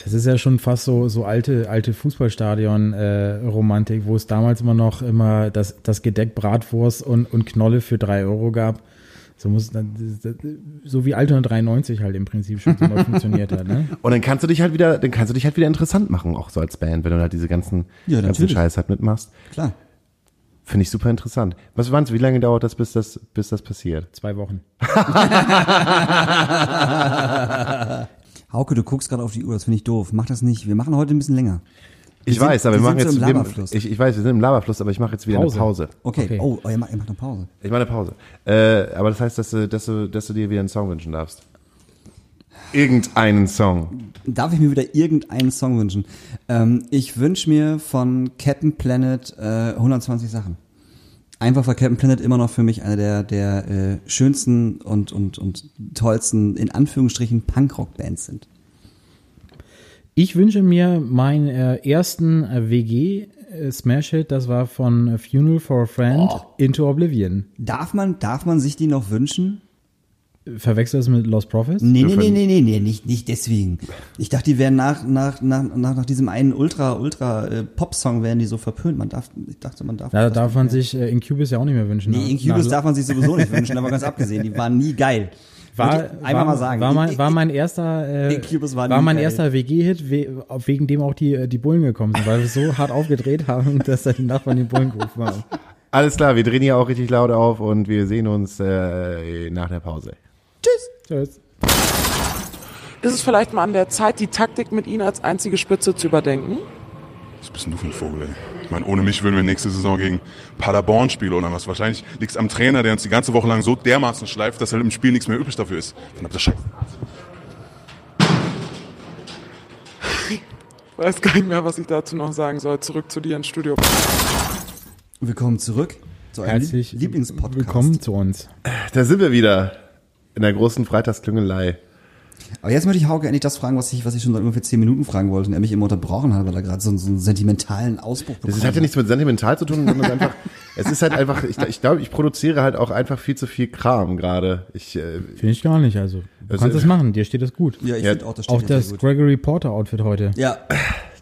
[SPEAKER 3] Das ist ja schon fast so, so alte, alte Fußballstadion-Romantik, wo es damals immer noch immer das, das Gedeck Bratwurst und, und Knolle für drei Euro gab. So muss, so wie Alter 93 halt im Prinzip schon so mal funktioniert hat, ne?
[SPEAKER 1] Und dann kannst du dich halt wieder, dann kannst du dich halt wieder interessant machen, auch so als Band, wenn du halt diese ganzen,
[SPEAKER 2] Ja,
[SPEAKER 1] ganzen. Scheiß halt mitmachst.
[SPEAKER 2] Klar.
[SPEAKER 1] Finde ich super interessant. Was meinst du, wie lange dauert das, bis das, bis das passiert?
[SPEAKER 3] Zwei Wochen.
[SPEAKER 2] Hauke, du guckst gerade auf die Uhr, das finde ich doof. Mach das nicht. Wir machen heute ein bisschen länger.
[SPEAKER 1] Ich
[SPEAKER 2] sind-
[SPEAKER 1] weiß, aber wir
[SPEAKER 2] wir
[SPEAKER 1] machen
[SPEAKER 2] sind
[SPEAKER 1] jetzt,
[SPEAKER 2] so im
[SPEAKER 1] wir,
[SPEAKER 2] Laberfluss.
[SPEAKER 1] ich, ich weiß, wir sind im Laberfluss, aber ich mache jetzt wieder
[SPEAKER 3] Pause.
[SPEAKER 1] eine Pause.
[SPEAKER 2] Okay.
[SPEAKER 3] Okay.
[SPEAKER 2] Oh, oh ihr, macht, ihr macht eine Pause.
[SPEAKER 1] Ich mache eine Pause. Äh, aber das heißt, dass du, dass du, dass du dir wieder einen Song wünschen darfst. Irgendeinen Song.
[SPEAKER 2] Darf ich mir wieder irgendeinen Song wünschen? Ähm, ich wünsche mir von Captain Planet äh, 120 Sachen. Einfach weil Captain Planet immer noch für mich eine der, der äh, schönsten und, und, und tollsten, in Anführungsstrichen, Punkrock-Bands sind.
[SPEAKER 3] Ich wünsche mir meinen äh, ersten äh, WG-Smash-Hit, das war von äh, Funeral for a Friend, Into Oblivion.
[SPEAKER 2] Darf man, darf man sich die noch wünschen?
[SPEAKER 3] Verwechselt das mit Lost Prophets?
[SPEAKER 2] Nee, nee, nee, nee, nee, nee, nicht, nicht deswegen. Ich dachte, die wären nach, nach, nach, nach, nach diesem einen ultra, ultra äh, Pop-Song wären die so verpönt. Man darf, ich dachte, man darf.
[SPEAKER 3] Da
[SPEAKER 2] das
[SPEAKER 3] darf man sich äh, Incubus ja auch nicht mehr wünschen.
[SPEAKER 2] Nee,
[SPEAKER 3] ne?
[SPEAKER 2] Incubus darf man sich sowieso nicht wünschen, aber ganz abgesehen, die waren nie geil.
[SPEAKER 3] War,
[SPEAKER 2] einmal
[SPEAKER 3] war,
[SPEAKER 2] mal sagen.
[SPEAKER 3] War mein, war mein erster, äh,
[SPEAKER 2] war
[SPEAKER 3] mein erster WG-Hit, wegen dem auch die, äh, die Bullen gekommen sind, weil wir so hart aufgedreht haben, dass da die Nachbarn die Bullen gerufen haben.
[SPEAKER 1] Alles klar, wir drehen hier auch richtig laut auf und wir sehen uns äh, nach der Pause.
[SPEAKER 3] Tschüss.
[SPEAKER 6] Ist es vielleicht mal an der Zeit, die Taktik mit Ihnen als einzige Spitze zu überdenken?
[SPEAKER 7] Was bist denn du für ein Vogel, ey? Ich meine, ohne mich würden wir nächste Saison gegen Paderborn spielen oder was. Wahrscheinlich liegt es am Trainer, der uns die ganze Woche lang so dermaßen schleift, dass halt im Spiel nichts mehr übrig dafür ist. Dann habt ihr Scheiße.
[SPEAKER 6] Ich weiß gar nicht mehr, was ich dazu noch sagen soll. Zurück zu dir ins Studio.
[SPEAKER 2] Willkommen zurück zu
[SPEAKER 3] Herzlich
[SPEAKER 2] Lieb- Lieblingspodcast.
[SPEAKER 3] willkommen zu uns.
[SPEAKER 1] Da sind wir wieder in der großen Freitagsklüngelei.
[SPEAKER 2] Aber jetzt möchte ich Hauke endlich das fragen, was ich, was ich schon seit ungefähr zehn Minuten fragen wollte und er mich immer unterbrochen hat, weil er gerade so, so einen sentimentalen Ausbruch bekommen
[SPEAKER 1] Das hat ja nichts mit sentimental zu tun, sondern einfach, es ist halt einfach, ich, ich glaube, ich produziere halt auch einfach viel zu viel Kram gerade. Ich, äh,
[SPEAKER 3] Finde ich gar nicht, also. Du
[SPEAKER 1] Also-
[SPEAKER 3] kannst das machen, dir steht das gut.
[SPEAKER 2] Ja, ich
[SPEAKER 1] Ja,
[SPEAKER 2] finde auch, das steht
[SPEAKER 3] Auch das
[SPEAKER 2] gut.
[SPEAKER 3] Gregory Porter Outfit heute.
[SPEAKER 2] Ja,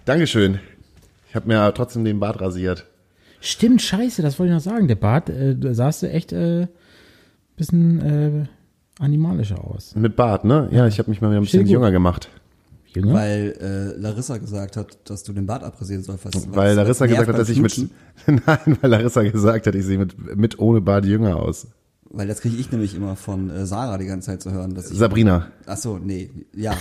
[SPEAKER 1] Dankeschön. Ich habe mir trotzdem den Bart rasiert.
[SPEAKER 3] Stimmt, scheiße, das wollte ich noch sagen. Der Bart, äh, da sahst du echt äh, bisschen äh, animalischer aus.
[SPEAKER 1] Mit Bart, ne? Ja, ich habe mich mal wieder ein bisschen jünger gemacht.
[SPEAKER 3] Jünger?
[SPEAKER 2] weil äh, Larissa gesagt hat, dass du den Bart abrasieren sollst.
[SPEAKER 1] Weil
[SPEAKER 2] was
[SPEAKER 1] Larissa gesagt hat, dass ich mit, nein, weil Larissa gesagt hat, ich sehe mit, mit ohne Bart jünger aus.
[SPEAKER 2] Weil das kriege ich nämlich immer von äh, Sarah die ganze Zeit zu hören, dass ich
[SPEAKER 1] Sabrina.
[SPEAKER 2] Ach so, nee, ja.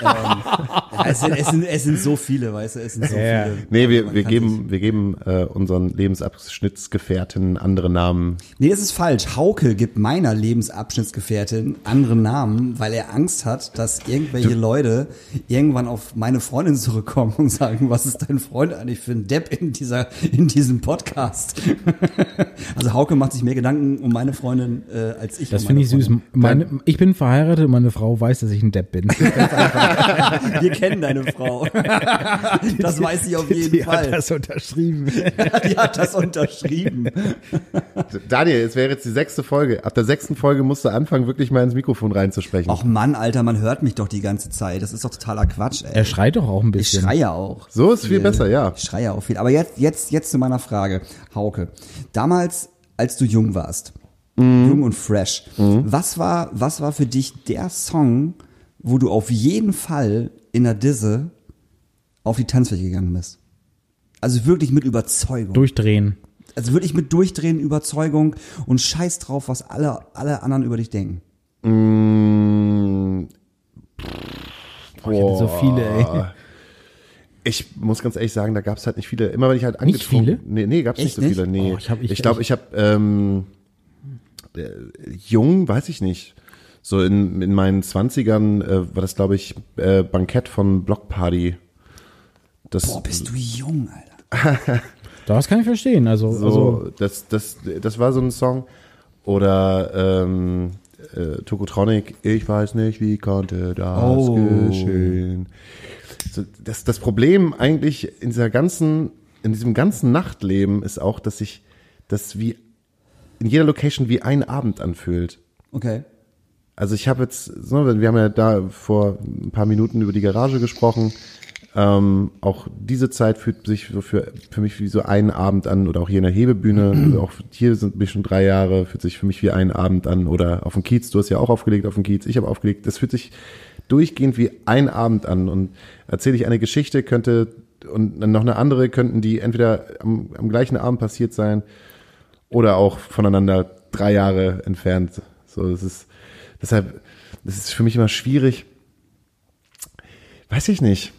[SPEAKER 2] Ähm, ja es, sind, es, sind, es sind so viele, weißt du, es sind so
[SPEAKER 3] Ja.
[SPEAKER 2] viele.
[SPEAKER 1] Nee, wir, wir geben, wir geben äh, unseren Lebensabschnittsgefährten andere Namen.
[SPEAKER 2] Nee, das ist falsch. Hauke gibt meiner Lebensabschnittsgefährtin andere Namen, weil er Angst hat, dass irgendwelche Leute irgendwann auf meine Freundin zurückkommen und sagen, was ist dein Freund eigentlich für ein Depp in dieser, in diesem Podcast? also Hauke macht sich mehr Gedanken um meine Freundin äh, als ich.
[SPEAKER 3] das
[SPEAKER 2] um
[SPEAKER 3] finde ich süß. Meine, ich bin verheiratet und meine Frau weiß, dass ich ein Depp bin.
[SPEAKER 2] Wir kennen deine Frau. Das weiß ich auf jeden
[SPEAKER 3] Die
[SPEAKER 2] Fall.
[SPEAKER 3] hat das unterschrieben.
[SPEAKER 2] Die hat das unterschrieben.
[SPEAKER 1] Daniel, es wäre jetzt die sechste Folge. Ab der sechsten Folge musst du anfangen, wirklich mal ins Mikrofon reinzusprechen.
[SPEAKER 2] Och Mann, Alter, man hört mich doch die ganze Zeit. Das ist doch totaler Quatsch, ey.
[SPEAKER 3] Er schreit doch auch ein
[SPEAKER 2] ich
[SPEAKER 3] bisschen.
[SPEAKER 2] schreie auch.
[SPEAKER 1] So ist viel besser, ja.
[SPEAKER 2] Ich schreie auch viel. Aber jetzt, jetzt, jetzt zu meiner Frage, Hauke. Damals, als du jung warst,
[SPEAKER 1] Mhm.
[SPEAKER 2] jung und fresh, was war, was war für dich der Song, wo du auf jeden Fall in der Disse auf die Tanzfläche gegangen bist? Also wirklich mit Überzeugung.
[SPEAKER 3] Durchdrehen.
[SPEAKER 2] also wirklich mit Durchdrehen, Überzeugung und Scheiß drauf, was alle, alle anderen über dich denken.
[SPEAKER 1] Mm,
[SPEAKER 3] Boah, ich hatte so viele, ey.
[SPEAKER 1] Ich muss ganz ehrlich sagen, da gab es halt nicht viele. Immer wenn ich halt
[SPEAKER 3] Nicht
[SPEAKER 1] angetrunken.
[SPEAKER 3] viele?
[SPEAKER 1] Nee, nee, gab es nicht so
[SPEAKER 2] nicht?
[SPEAKER 1] viele. Nee.
[SPEAKER 3] Oh, ich hab- ich-
[SPEAKER 1] ich glaube, ich habe ähm, äh, jung, weiß ich nicht. So in, in meinen Zwanzigern äh, war das, glaube ich, äh, Bankett von Block Party. Das,
[SPEAKER 2] Boah, bist du jung, Alter.
[SPEAKER 3] Das kann ich verstehen. Also,
[SPEAKER 1] so,
[SPEAKER 3] also
[SPEAKER 1] das, das, das war so ein Song. Oder ähm, äh, Tokotronic, ich weiß nicht, wie konnte das
[SPEAKER 2] Oh.
[SPEAKER 1] geschehen. So, das, das Problem eigentlich in dieser ganzen, in diesem ganzen Nachtleben ist auch, dass sich das wie in jeder Location wie ein Abend anfühlt.
[SPEAKER 2] Okay.
[SPEAKER 1] Also ich habe jetzt, so, wir haben ja da vor ein paar Minuten über die Garage gesprochen. Ähm, auch diese Zeit fühlt sich so für, für mich wie so ein Abend an oder auch hier in der Hebebühne, also auch hier sind bin ich schon drei Jahre, fühlt sich für mich wie ein Abend an oder auf dem Kiez, du hast ja auch aufgelegt auf dem Kiez, ich habe aufgelegt, das fühlt sich durchgehend wie ein Abend an und erzähle ich eine Geschichte, könnte und dann noch eine andere könnten die entweder am, am gleichen Abend passiert sein oder auch voneinander drei Jahre entfernt. So, das ist deshalb, das ist für mich immer schwierig. Weiß ich nicht.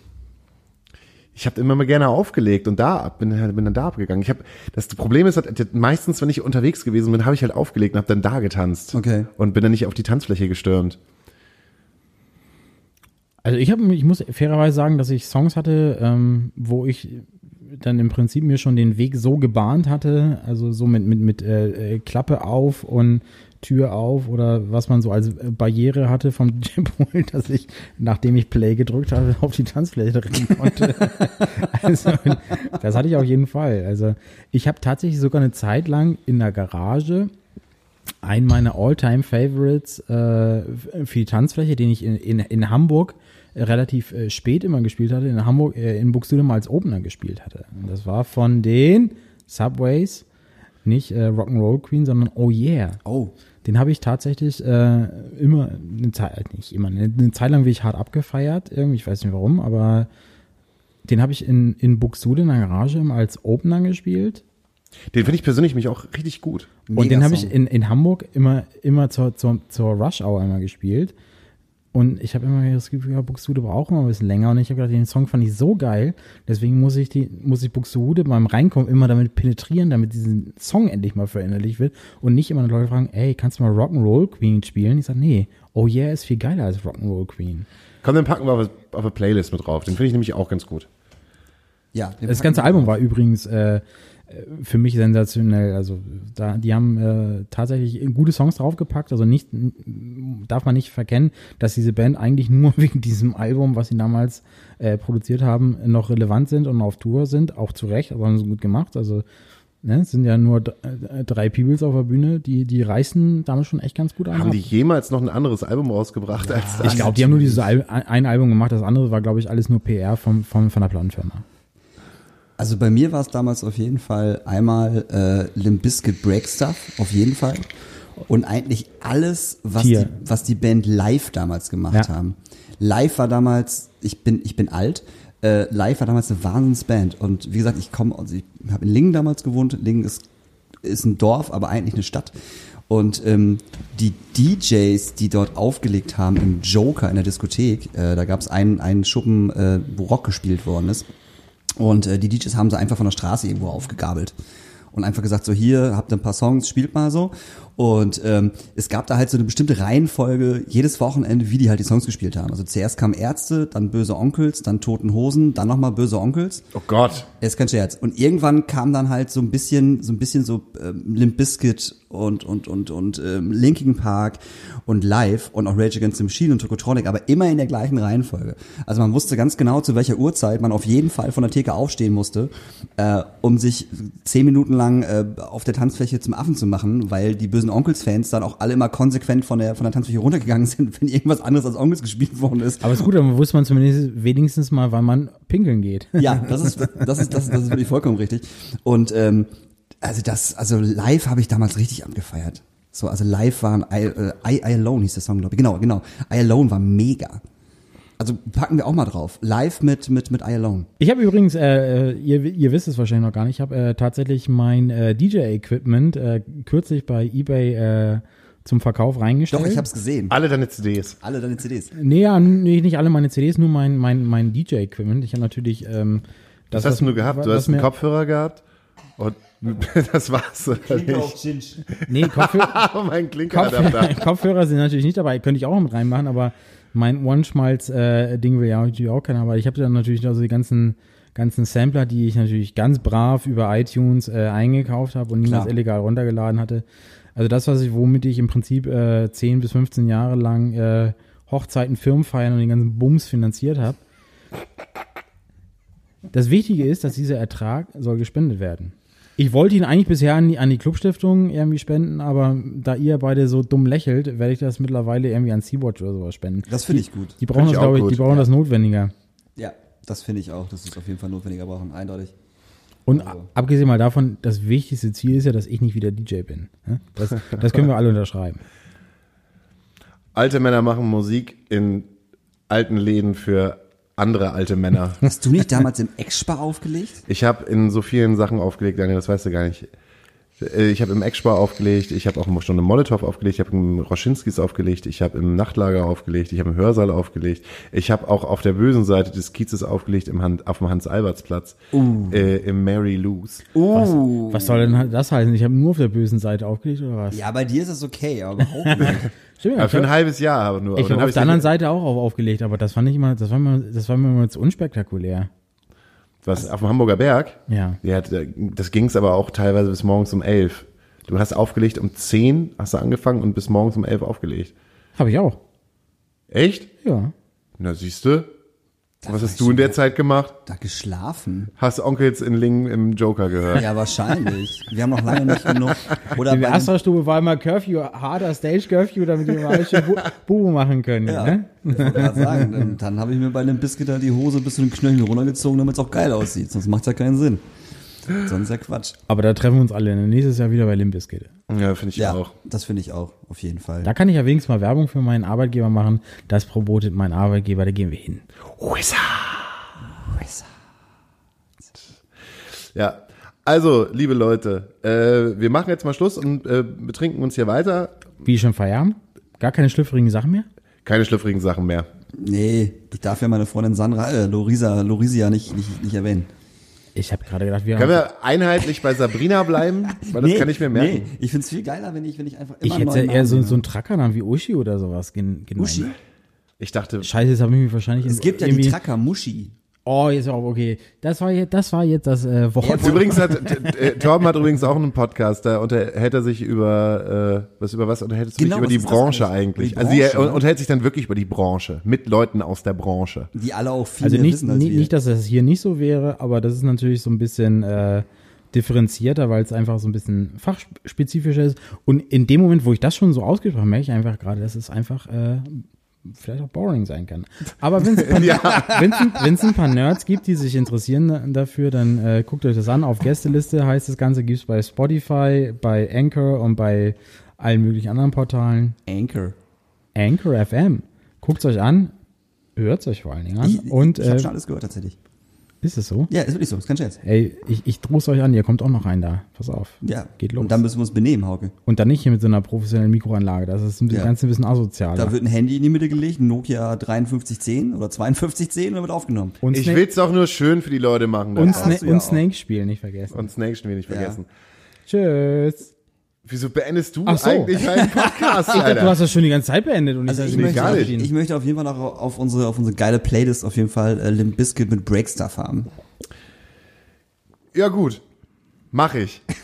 [SPEAKER 1] Ich habe immer mal gerne aufgelegt und da ab, bin, bin dann da abgegangen. Ich habe das Problem ist, halt, meistens, wenn ich unterwegs gewesen bin, habe ich halt aufgelegt und habe dann da getanzt.
[SPEAKER 2] Okay.
[SPEAKER 1] Und bin dann nicht auf die Tanzfläche gestürmt.
[SPEAKER 3] Also ich habe, ich muss fairerweise sagen, dass ich Songs hatte, ähm, wo ich dann im Prinzip mir schon den Weg so gebahnt hatte, also so mit mit mit äh, äh, Klappe auf und Tür auf oder was man so als äh, Barriere hatte vom DJ-Pool, dass ich, nachdem ich Play gedrückt hatte, auf die Tanzfläche rennen konnte. also, das hatte ich auf jeden Fall. Also ich habe tatsächlich sogar eine Zeit lang in der Garage einen meiner All-Time-Favorites äh, für die Tanzfläche, den ich in, in, in Hamburg äh, relativ äh, spät immer gespielt hatte, in Hamburg, äh, in Buxtehude mal als Opener gespielt hatte. Und das war von den Subways, nicht äh, Rock'n'Roll Queen, sondern Oh Yeah.
[SPEAKER 2] Oh.
[SPEAKER 3] Den habe ich tatsächlich äh, immer, eine Zeit, äh, nicht immer, eine, eine Zeit lang bin ich hart abgefeiert, irgendwie, ich weiß nicht warum, aber den habe ich in, in Buxtehude in der Garage immer als Opener gespielt.
[SPEAKER 1] Den finde ich persönlich mich auch richtig gut.
[SPEAKER 3] Und den habe ich in, in Hamburg immer, immer zur, zur, zur Rush Hour immer gespielt. Und ich habe immer das Gefühl, ja, Buxtehude war auch immer ein bisschen länger. Und ich habe gedacht, den Song fand ich so geil. Deswegen muss ich die, muss ich Buxtehude beim Reinkommen immer damit penetrieren, damit diesen Song endlich mal verinnerlicht wird. Und nicht immer Leute fragen, ey, kannst du mal Rock'n'Roll Queen spielen? Ich sage, nee, oh yeah ist viel geiler als Rock'n'Roll Queen.
[SPEAKER 1] Komm, dann packen wir auf, auf eine Playlist mit drauf. Den finde ich nämlich auch ganz gut.
[SPEAKER 2] Ja. den
[SPEAKER 3] Das ganze Album war übrigens äh, für mich sensationell. Also da, die haben äh, tatsächlich gute Songs draufgepackt. Also nicht darf man nicht verkennen, dass diese Band eigentlich nur wegen diesem Album, was sie damals äh, produziert haben, noch relevant sind und auf Tour sind. Auch zu Recht, aber haben sie gut gemacht. Also ne, es sind ja nur äh, drei Peoples auf der Bühne, die die reißen damals schon echt ganz gut an.
[SPEAKER 1] Haben die jemals noch ein anderes Album rausgebracht als das?
[SPEAKER 3] ich glaube, die haben nur dieses Al ein Album gemacht. Das andere war, glaube ich, alles nur PR vom, vom, von der Plattenfirma.
[SPEAKER 2] Also bei mir war es damals auf jeden Fall einmal äh, Limp Bizkit Break Stuff, auf jeden Fall. Und eigentlich alles, was die, was die Band live damals gemacht
[SPEAKER 3] Ja.
[SPEAKER 2] haben. Live war damals, ich bin, ich bin alt, äh, live war damals eine Wahnsinnsband. Und wie gesagt, ich komme, also ich habe in Lingen damals gewohnt. Lingen ist, ist ein Dorf, aber eigentlich eine Stadt. Und ähm, die DJs, die dort aufgelegt haben im Joker in der Diskothek, äh, da gab es einen, einen Schuppen, äh, wo Rock gespielt worden ist. Und äh, die DJs haben sie einfach von der Straße irgendwo aufgegabelt. Und einfach gesagt, so hier, habt ihr ein paar Songs, spielt mal so. Und ähm, es gab da halt so eine bestimmte Reihenfolge jedes Wochenende, wie die halt die Songs gespielt haben. Also zuerst kamen Ärzte, dann Böse Onkels, dann Toten Hosen, dann nochmal Böse Onkels.
[SPEAKER 1] Oh Gott.
[SPEAKER 2] Ist kein Scherz. Und irgendwann kam dann halt so ein bisschen, so ein bisschen so ähm, Limp Bizkit und und und und ähm, Linkin Park und Live und auch Rage Against the Machine und Tokotronic, aber immer in der gleichen Reihenfolge. Also man wusste ganz genau, zu welcher Uhrzeit man auf jeden Fall von der Theke aufstehen musste, äh, um sich zehn Minuten lang äh, auf der Tanzfläche zum Affen zu machen, weil die bösen Onkels-Fans dann auch alle immer konsequent von der von der Tanzfläche runtergegangen sind, wenn irgendwas anderes als Onkels gespielt worden ist.
[SPEAKER 3] Aber ist gut, dann wusste man zumindest wenigstens mal, wann man pinkeln geht.
[SPEAKER 2] Ja, das ist, das ist, das ist, das ist wirklich vollkommen richtig. Und ähm, also das, also live habe ich damals richtig abgefeiert. So, also live waren I, äh, I, I Alone hieß der Song, glaube ich. Genau, genau. I Alone war mega. Also packen wir auch mal drauf. Live mit mit mit I Alone.
[SPEAKER 3] Ich habe übrigens, äh, äh, ihr, ihr wisst es wahrscheinlich noch gar nicht, ich habe äh, tatsächlich mein äh, DJ-Equipment äh, kürzlich bei eBay äh, zum Verkauf reingestellt.
[SPEAKER 2] Doch, ich hab's gesehen.
[SPEAKER 1] Alle deine CDs.
[SPEAKER 2] Alle deine CDs.
[SPEAKER 3] Nee, ja, nee, nicht alle meine CDs, nur mein, mein, mein DJ-Equipment. Ich habe natürlich ähm, das,
[SPEAKER 1] Was hast du nur gehabt? Du hast einen Kopfhörer gehabt und das war's. oder nicht?
[SPEAKER 3] Nee, Kopfhörer,
[SPEAKER 1] Oh, mein.
[SPEAKER 3] Kopfhörer, Kopfhörer sind natürlich nicht dabei, könnte ich auch mit reinmachen, aber mein One-Schmalz-Ding will ja natürlich auch keiner, aber ich habe dann natürlich also die ganzen, ganzen Sampler, die ich natürlich ganz brav über iTunes äh, eingekauft habe und niemals
[SPEAKER 2] Klar.
[SPEAKER 3] illegal runtergeladen hatte. Also das, was ich, womit ich im Prinzip äh, 10 bis 15 Jahre lang äh, Hochzeiten, Firmenfeiern und den ganzen Bums finanziert habe. Das Wichtige ist, dass dieser Ertrag soll gespendet werden. Ich wollte ihn eigentlich bisher an die, an die Clubstiftung irgendwie spenden, aber da ihr beide so dumm lächelt, werde ich das mittlerweile irgendwie an Sea-Watch oder sowas spenden.
[SPEAKER 2] Das finde ich gut.
[SPEAKER 3] Die brauchen
[SPEAKER 1] Find
[SPEAKER 3] das, glaube ich,
[SPEAKER 1] gut.
[SPEAKER 3] die brauchen das notwendiger.
[SPEAKER 2] Ja, das finde ich auch. Das ist auf jeden Fall notwendiger brauchen, eindeutig.
[SPEAKER 3] Und
[SPEAKER 2] Also.
[SPEAKER 3] abgesehen mal davon, das wichtigste Ziel ist ja, dass ich nicht wieder DJ bin. ne? Das, das können wir alle unterschreiben.
[SPEAKER 1] Alte Männer machen Musik in alten Läden für andere alte Männer.
[SPEAKER 2] Hast du nicht damals im Ex-Spar aufgelegt?
[SPEAKER 1] Ich habe in so vielen Sachen aufgelegt, Daniel, das weißt du gar nicht. Äh, Ich habe im Eckspar aufgelegt, ich habe auch schon im Molotow aufgelegt, ich habe im Roschinskis aufgelegt, ich habe im Nachtlager aufgelegt, ich habe im Hörsaal aufgelegt, ich habe auch auf der bösen Seite des Kiezes aufgelegt, im Han auf dem Hans-Alberts-Platz, äh, im Mary Lou's.
[SPEAKER 2] Uh.
[SPEAKER 3] Was soll denn das heißen? Ich habe nur auf der bösen Seite aufgelegt oder was?
[SPEAKER 2] Ja, bei dir ist es okay, aber nicht.
[SPEAKER 3] Stimmt, ich
[SPEAKER 1] für ein halbes Jahr aber nur.
[SPEAKER 3] ich
[SPEAKER 1] Aber
[SPEAKER 3] habe
[SPEAKER 1] hab
[SPEAKER 3] auf der anderen Seite auch auf, aufgelegt, aber das fand ich immer, das war mir, das war mir immer zu unspektakulär.
[SPEAKER 1] Was, auf dem Hamburger Berg?
[SPEAKER 3] Ja.
[SPEAKER 1] Ja, da- das ging's aber auch teilweise bis morgens um elf. Du hast aufgelegt um zehn, hast du angefangen und bis morgens um elf aufgelegt.
[SPEAKER 3] Habe ich auch.
[SPEAKER 1] Echt?
[SPEAKER 3] Ja.
[SPEAKER 1] Na, siehste. Was hast du in der Zeit gemacht?
[SPEAKER 2] Da geschlafen?
[SPEAKER 1] Hast Onkels in Lingen im Joker gehört?
[SPEAKER 2] Ja, wahrscheinlich. Wir haben noch lange nicht genug. Oder
[SPEAKER 3] In der Astra-Stube war immer Curfew, harter Stage-Curfew, damit wir mal schön Bu- Bubu machen können.
[SPEAKER 2] Ja,
[SPEAKER 3] Ne?
[SPEAKER 2] ich sagen, dann, dann habe ich mir bei einem Biscuit da die Hose bis zu den Knöcheln runtergezogen, damit es auch geil aussieht. Sonst macht ja keinen Sinn. Sonst ja Quatsch.
[SPEAKER 3] Aber da treffen wir uns alle nächstes Jahr wieder bei Limbiskit.
[SPEAKER 1] Ja, finde ich
[SPEAKER 2] Ja,
[SPEAKER 1] auch.
[SPEAKER 2] das finde ich auch, auf jeden Fall.
[SPEAKER 3] Da kann ich ja wenigstens mal Werbung für meinen Arbeitgeber machen. Das promotet mein Arbeitgeber, da gehen wir hin.
[SPEAKER 1] Ja. Also, liebe Leute, äh, wir machen jetzt mal Schluss und äh, betrinken uns hier weiter.
[SPEAKER 3] Wie schon Feierabend? Gar keine schlüpfrigen Sachen mehr?
[SPEAKER 1] Keine schlüpfrigen Sachen mehr.
[SPEAKER 2] Nee, ich darf ja meine Freundin Sandra, äh, Lorisa, Lorisia nicht, nicht, nicht erwähnen.
[SPEAKER 3] Ich habe gerade gedacht, wir
[SPEAKER 1] Können wir einheitlich bei Sabrina bleiben? Weil das kann ich mir merken.
[SPEAKER 2] Nee, ich find's viel geiler, wenn ich, wenn ich einfach immer
[SPEAKER 3] ich hätte
[SPEAKER 2] neuen
[SPEAKER 3] eher so, so einen Trackernamen wie Uschi oder sowas gen genannt.
[SPEAKER 2] Uschi?
[SPEAKER 1] Ich dachte,
[SPEAKER 3] Scheiße, jetzt habe ich mich wahrscheinlich
[SPEAKER 2] Es gibt ja die Tracker Muschi.
[SPEAKER 3] Oh, jetzt auch okay. Das war jetzt, das war jetzt das äh, Wort.
[SPEAKER 1] übrigens hat, äh, Torben hat übrigens auch einen Podcast, da unterhält er sich über, äh, was über was unterhält er sich
[SPEAKER 2] Genau,
[SPEAKER 1] über die
[SPEAKER 2] ist das
[SPEAKER 1] Branche
[SPEAKER 2] eigentlich?
[SPEAKER 1] eigentlich.
[SPEAKER 2] Die
[SPEAKER 1] also er
[SPEAKER 2] Branche, ne?
[SPEAKER 1] unterhält sich dann wirklich über die Branche, mit Leuten aus der Branche.
[SPEAKER 2] Die alle auch viel
[SPEAKER 3] Also nicht,
[SPEAKER 2] wissen als
[SPEAKER 3] nicht,
[SPEAKER 2] wir.
[SPEAKER 3] nicht, dass das hier nicht so wäre, aber das ist natürlich so ein bisschen äh, differenzierter, weil es einfach so ein bisschen fachspezifischer ist. Und in dem Moment, wo ich das schon so ausgesprochen habe, merke ich einfach gerade, dass es einfach äh, vielleicht auch boring sein kann. Aber wenn es ein, paar- Nerds gibt, die sich interessieren da- dafür, dann äh, guckt euch das an. Auf Gästeliste heißt das Ganze, gibt's bei Spotify, bei Anchor und bei allen möglichen anderen Portalen.
[SPEAKER 2] Anchor.
[SPEAKER 3] Anchor FM. Guckt's euch an, hört's euch vor allen Dingen an.
[SPEAKER 2] Ich,
[SPEAKER 3] und
[SPEAKER 2] ich habe
[SPEAKER 3] äh,
[SPEAKER 2] schon alles gehört tatsächlich.
[SPEAKER 3] Ist es so?
[SPEAKER 2] Ja, ist wirklich so, ist kein Scherz.
[SPEAKER 3] Ey, ich, ich droh's euch an, ihr kommt auch noch rein da. Pass auf.
[SPEAKER 2] Ja.
[SPEAKER 3] Geht los.
[SPEAKER 2] Und dann müssen wir uns benehmen, Hauke.
[SPEAKER 3] Und dann nicht hier mit so einer professionellen Mikroanlage. Das ist ein bisschen,
[SPEAKER 2] Ja.
[SPEAKER 3] ganz ein bisschen asozial.
[SPEAKER 2] Da wird ein Handy in die Mitte gelegt, ein Nokia 5310 oder 5210 und wird aufgenommen.
[SPEAKER 3] und
[SPEAKER 1] Ich will's doch nur schön für die Leute machen.
[SPEAKER 3] und, Sna
[SPEAKER 2] ja
[SPEAKER 3] und
[SPEAKER 2] auch.
[SPEAKER 3] Snake spielen, nicht vergessen.
[SPEAKER 1] Und Snake will nicht vergessen.
[SPEAKER 3] Tschüss.
[SPEAKER 1] Wieso beendest du
[SPEAKER 3] so.
[SPEAKER 1] eigentlich einen Podcast,
[SPEAKER 3] Ich dachte, du hast das schon die ganze Zeit beendet und
[SPEAKER 2] Also
[SPEAKER 3] ich,
[SPEAKER 2] möchte,
[SPEAKER 1] gar nicht.
[SPEAKER 2] ich möchte auf jeden Fall noch auf unsere, auf unsere geile Playlist auf jeden Fall äh, Limp Bizkit mit Breakstuff haben.
[SPEAKER 1] ja gut, mach ich.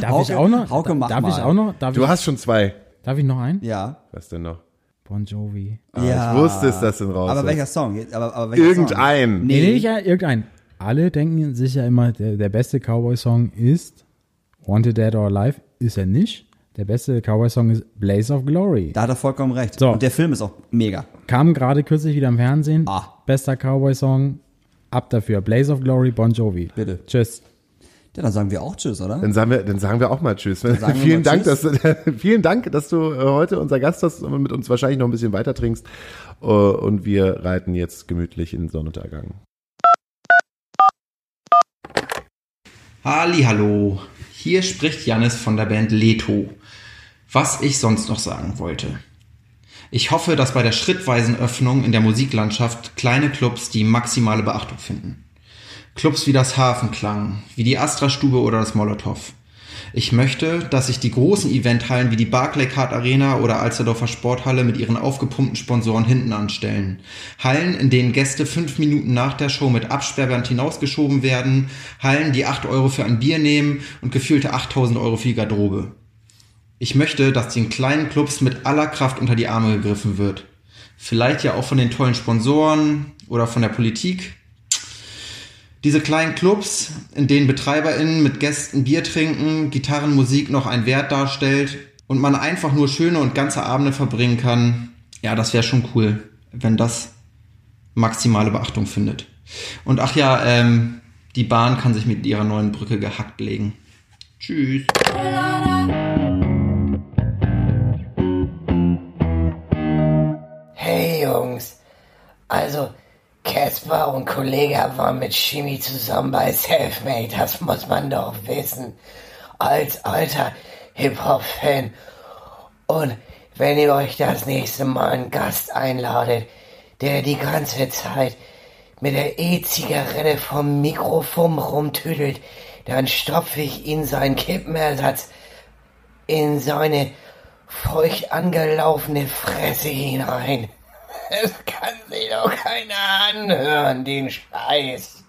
[SPEAKER 3] darf
[SPEAKER 2] Hauke-
[SPEAKER 3] ich auch noch?
[SPEAKER 2] Hauke, mach
[SPEAKER 3] darf
[SPEAKER 2] mal.
[SPEAKER 3] ich auch noch? Darf,
[SPEAKER 1] Du
[SPEAKER 3] ich,
[SPEAKER 1] hast schon zwei.
[SPEAKER 3] darf ich noch einen?
[SPEAKER 2] Ja.
[SPEAKER 1] Was denn noch?
[SPEAKER 3] Bon Jovi.
[SPEAKER 1] Ah, ich wusste es, dass du ihn raus
[SPEAKER 2] Aber
[SPEAKER 1] hast.
[SPEAKER 2] welcher Song? Aber, aber welcher
[SPEAKER 1] Irgendein.
[SPEAKER 2] Song?
[SPEAKER 3] Nee,
[SPEAKER 2] Nee,
[SPEAKER 3] nicht irgendeinen. Alle denken sich ja immer, der, der beste Cowboy-Song ist Wanted Dead or Alive. Ist er nicht. Der beste Cowboy-Song ist Blaze of Glory.
[SPEAKER 2] Da hat er vollkommen recht.
[SPEAKER 3] So.
[SPEAKER 2] Und der Film ist auch mega.
[SPEAKER 3] Kam gerade kürzlich wieder im Fernsehen.
[SPEAKER 2] Ah.
[SPEAKER 3] Bester Cowboy-Song. Ab dafür. Blaze of Glory, Bon Jovi.
[SPEAKER 2] Bitte.
[SPEAKER 3] Tschüss.
[SPEAKER 2] Ja, dann sagen wir auch Tschüss, oder?
[SPEAKER 1] Dann sagen wir, dann sagen wir auch mal Tschüss. vielen,
[SPEAKER 2] mal
[SPEAKER 1] Dank,
[SPEAKER 2] Tschüss.
[SPEAKER 1] dass, du- vielen Dank, dass du äh, heute unser Gast hast und mit uns wahrscheinlich noch ein bisschen weiter trinkst. Äh, Und wir reiten jetzt gemütlich in den Sonnenuntergang.
[SPEAKER 8] Hallo, hier spricht Jannis von der Band Leto. Was ich sonst noch sagen wollte. Ich hoffe, dass bei der schrittweisen Öffnung in der Musiklandschaft kleine Clubs die maximale Beachtung finden. Clubs wie das Hafenklang, wie die Astra-Stube oder das Molotow. Ich möchte, dass sich die großen Eventhallen wie die Barclaycard Arena oder Alsterdorfer Sporthalle mit ihren aufgepumpten Sponsoren hinten anstellen. Hallen, in denen Gäste fünf Minuten nach der Show mit Absperrband hinausgeschoben werden. Hallen, die acht Euro für ein Bier nehmen und gefühlte 8000 Euro für die Garderobe. Ich möchte, dass den kleinen Clubs mit aller Kraft unter die Arme gegriffen wird. Vielleicht ja auch von den tollen Sponsoren oder von der Politik. Diese kleinen Clubs, in denen BetreiberInnen mit Gästen Bier trinken, Gitarrenmusik noch einen Wert darstellt und man einfach nur schöne und ganze Abende verbringen kann, ja, das wäre schon cool, wenn das maximale Beachtung findet. Und ach ja, ähm, die Bahn kann sich mit ihrer neuen Brücke gehackt legen. Tschüss.
[SPEAKER 9] Hey Jungs, also Casper und Kollega waren mit Chemie zusammen bei Selfmade, das muss man doch wissen. Als alter Hip-Hop-Fan. Und wenn ihr euch das nächste Mal einen Gast einladet, der die ganze Zeit mit der E-Zigarette vom Mikrofon rumtüdelt, dann stopfe ich ihn seinen Kippenersatz in seine feucht angelaufene Fresse hinein. Es kann sich doch keiner anhören, den Scheiß.